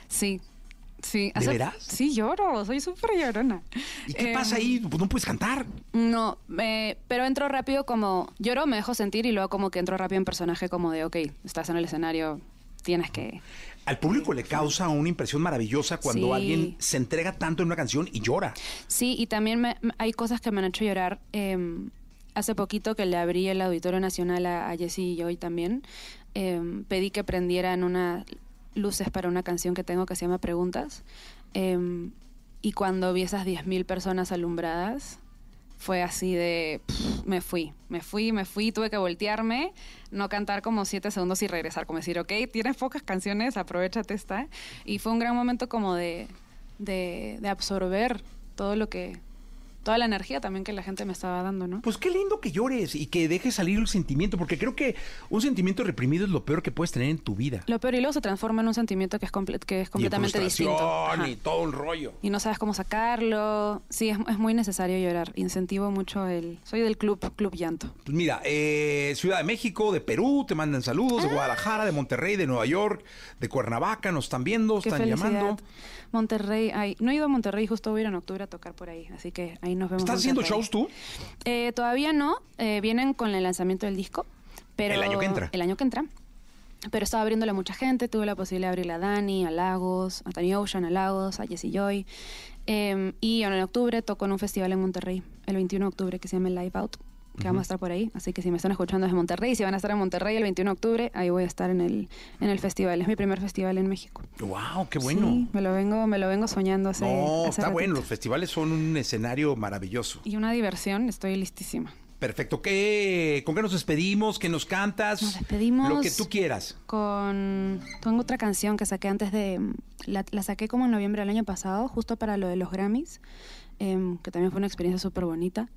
Sí. Sí. ¿De veras? Sí, lloro. Soy súper llorona. ¿Y qué Em, pasa ahí? Pues no puedes cantar. No, pero entro rápido como... Lloro, me dejo sentir y luego como que entro rápido en personaje como de, ok, estás en el escenario, tienes que... Al público le causa una impresión maravillosa cuando Sí. alguien se entrega tanto en una canción y llora. Sí, y también me- hay cosas que me han hecho llorar. Eh, hace poquito que le abrí el Auditorio Nacional a, a Jessy y hoy también, eh, pedí que prendieran unas luces para una canción que tengo que se llama Preguntas. Eh, y cuando vi esas 10.000 personas alumbradas, fue así de... me fui, me fui, me fui, tuve que voltearme, no cantar como siete segundos y regresar, como decir, ok, tienes pocas canciones, aprovechate esta. Y fue un gran momento como de, de absorber todo lo que toda la energía también que la gente me estaba dando, ¿no? Pues qué lindo que llores y que dejes salir el sentimiento, porque creo que un sentimiento reprimido es lo peor que puedes tener en tu vida. Lo peor y luego se transforma en un sentimiento que es, comple- que es completamente y distinto. Ajá. y todo el rollo. Y no sabes cómo sacarlo. Sí, es, es muy necesario llorar. Incentivo mucho el... Soy del club, Club Llanto. Pues mira, eh, Ciudad de México, de Perú, te mandan saludos, de Ah. Guadalajara, de Monterrey, de Nueva York, de Cuernavaca, nos están viendo, Qué están felicidad. llamando. Monterrey, ay, no he ido a Monterrey, justo voy a ir en octubre a tocar por ahí, así que ahí nos vemos. ¿Estás haciendo shows tú? Eh, todavía no, eh, vienen con el lanzamiento del disco, pero El año que entra. El año que entra. Pero estaba abriéndole a mucha gente, tuve la posibilidad de abrirle a Dani, a Lagos, a Tony Ocean, a Lagos, a Jessie Joy. Eh, y en octubre toco en un festival en Monterrey, el 21 de octubre, que se llama Live Out, que vamos a estar por ahí. Así que si me están escuchando desde Monterrey, si van a estar en Monterrey el 21 de octubre, ahí voy a estar en el, en el festival. Es mi primer festival en México. ¡Wow! ¡Qué bueno! Sí, me lo vengo, me lo vengo soñando hace, no, hace está bueno. ratito. Los festivales son un escenario maravilloso. Y una diversión, estoy listísima. Perfecto. ¿Qué, ¿Con qué nos despedimos? ¿Qué nos cantas? Nos despedimos. Lo que tú quieras. Con. Tengo otra canción que saqué antes de. La, la saqué como en noviembre del año pasado, justo para lo de los Grammys, em, que también fue una experiencia súper bonita.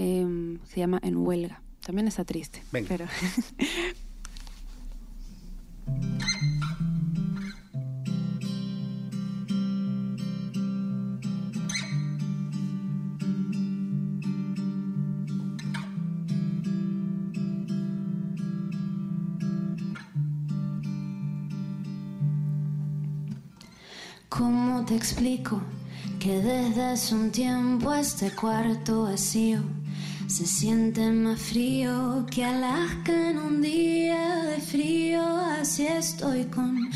Em, se llama En Huelga. También está triste. Venga. Pero. ¿Cómo te explico que desde hace un tiempo este cuarto vacío se siente más frío que Alaska en un día de frío? Así estoy contigo.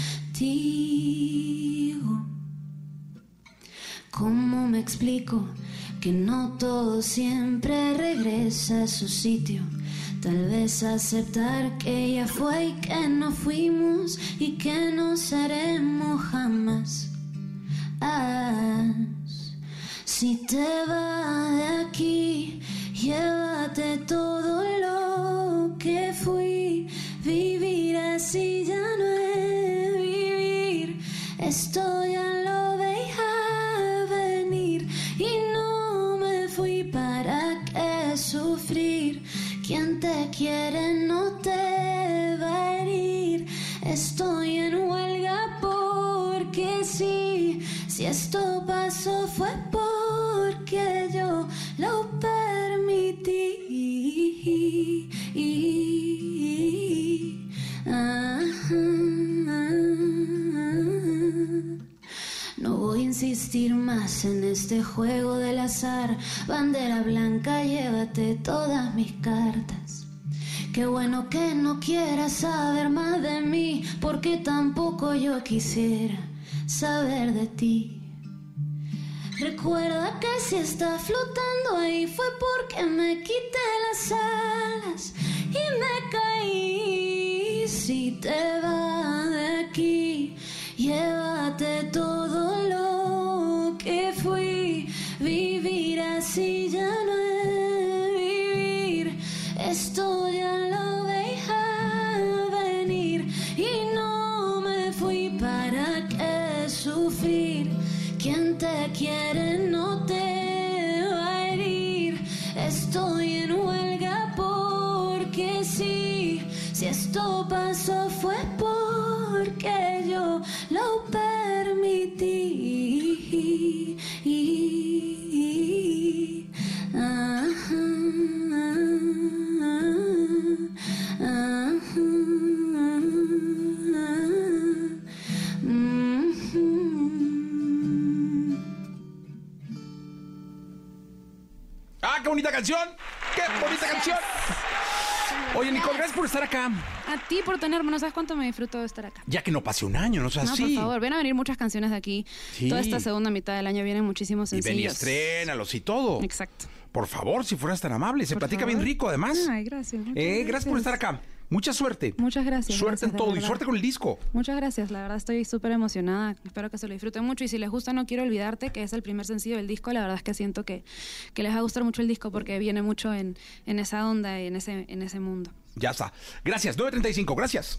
¿Cómo me explico que no todo siempre regresa a su sitio? Tal vez aceptar que ya fue y que no fuimos y que no seremos jamás. Si te vas de aquí, llévate todo lo que fui. Vivir así ya no es vivir. Esto ya lo veía venir y no me fui para qué sufrir. Quien te quiere no te va a herir. Estoy en huelga. Si esto pasó fue porque yo lo permití. Ajá. No voy a insistir más en este juego del azar. Bandera blanca, llévate todas mis cartas. Qué bueno que no quieras saber más de mí, porque tampoco yo quisiera saber de ti. Recuerda que si estás flotando ahí fue porque me quité las alas y me caí. Si te vas de aquí, llévate todo lo que fui. Vivir así ya esto pasó fue porque yo lo permití. ¡Ah, qué bonita canción! ¡Qué bonita canción! Oye, Nicole, gracias por estar acá. A ti por tenerme, no sabes cuánto me disfruto de estar acá. Ya que no pase un año, no seas No, así. por favor, ven a venir muchas canciones de aquí. Sí. Toda esta segunda mitad del año vienen muchísimos Y ven y sencillos. estrénalos y todo. Exacto. Por favor, si fueras tan amable. Se Por platica favor. bien rico, además. Ay, gracias. Eh, gracias por estar acá. Mucha suerte. Muchas gracias. Suerte gracias, en todo y suerte con el disco. Muchas gracias, la verdad estoy súper emocionada. Espero que se lo disfruten mucho y si les gusta No Quiero Olvidarte, que es el primer sencillo del disco, la verdad es que siento que, que les va a gustar mucho el disco porque viene mucho en, en esa onda y en ese, en ese mundo. Ya está. Gracias. 9.35. Gracias.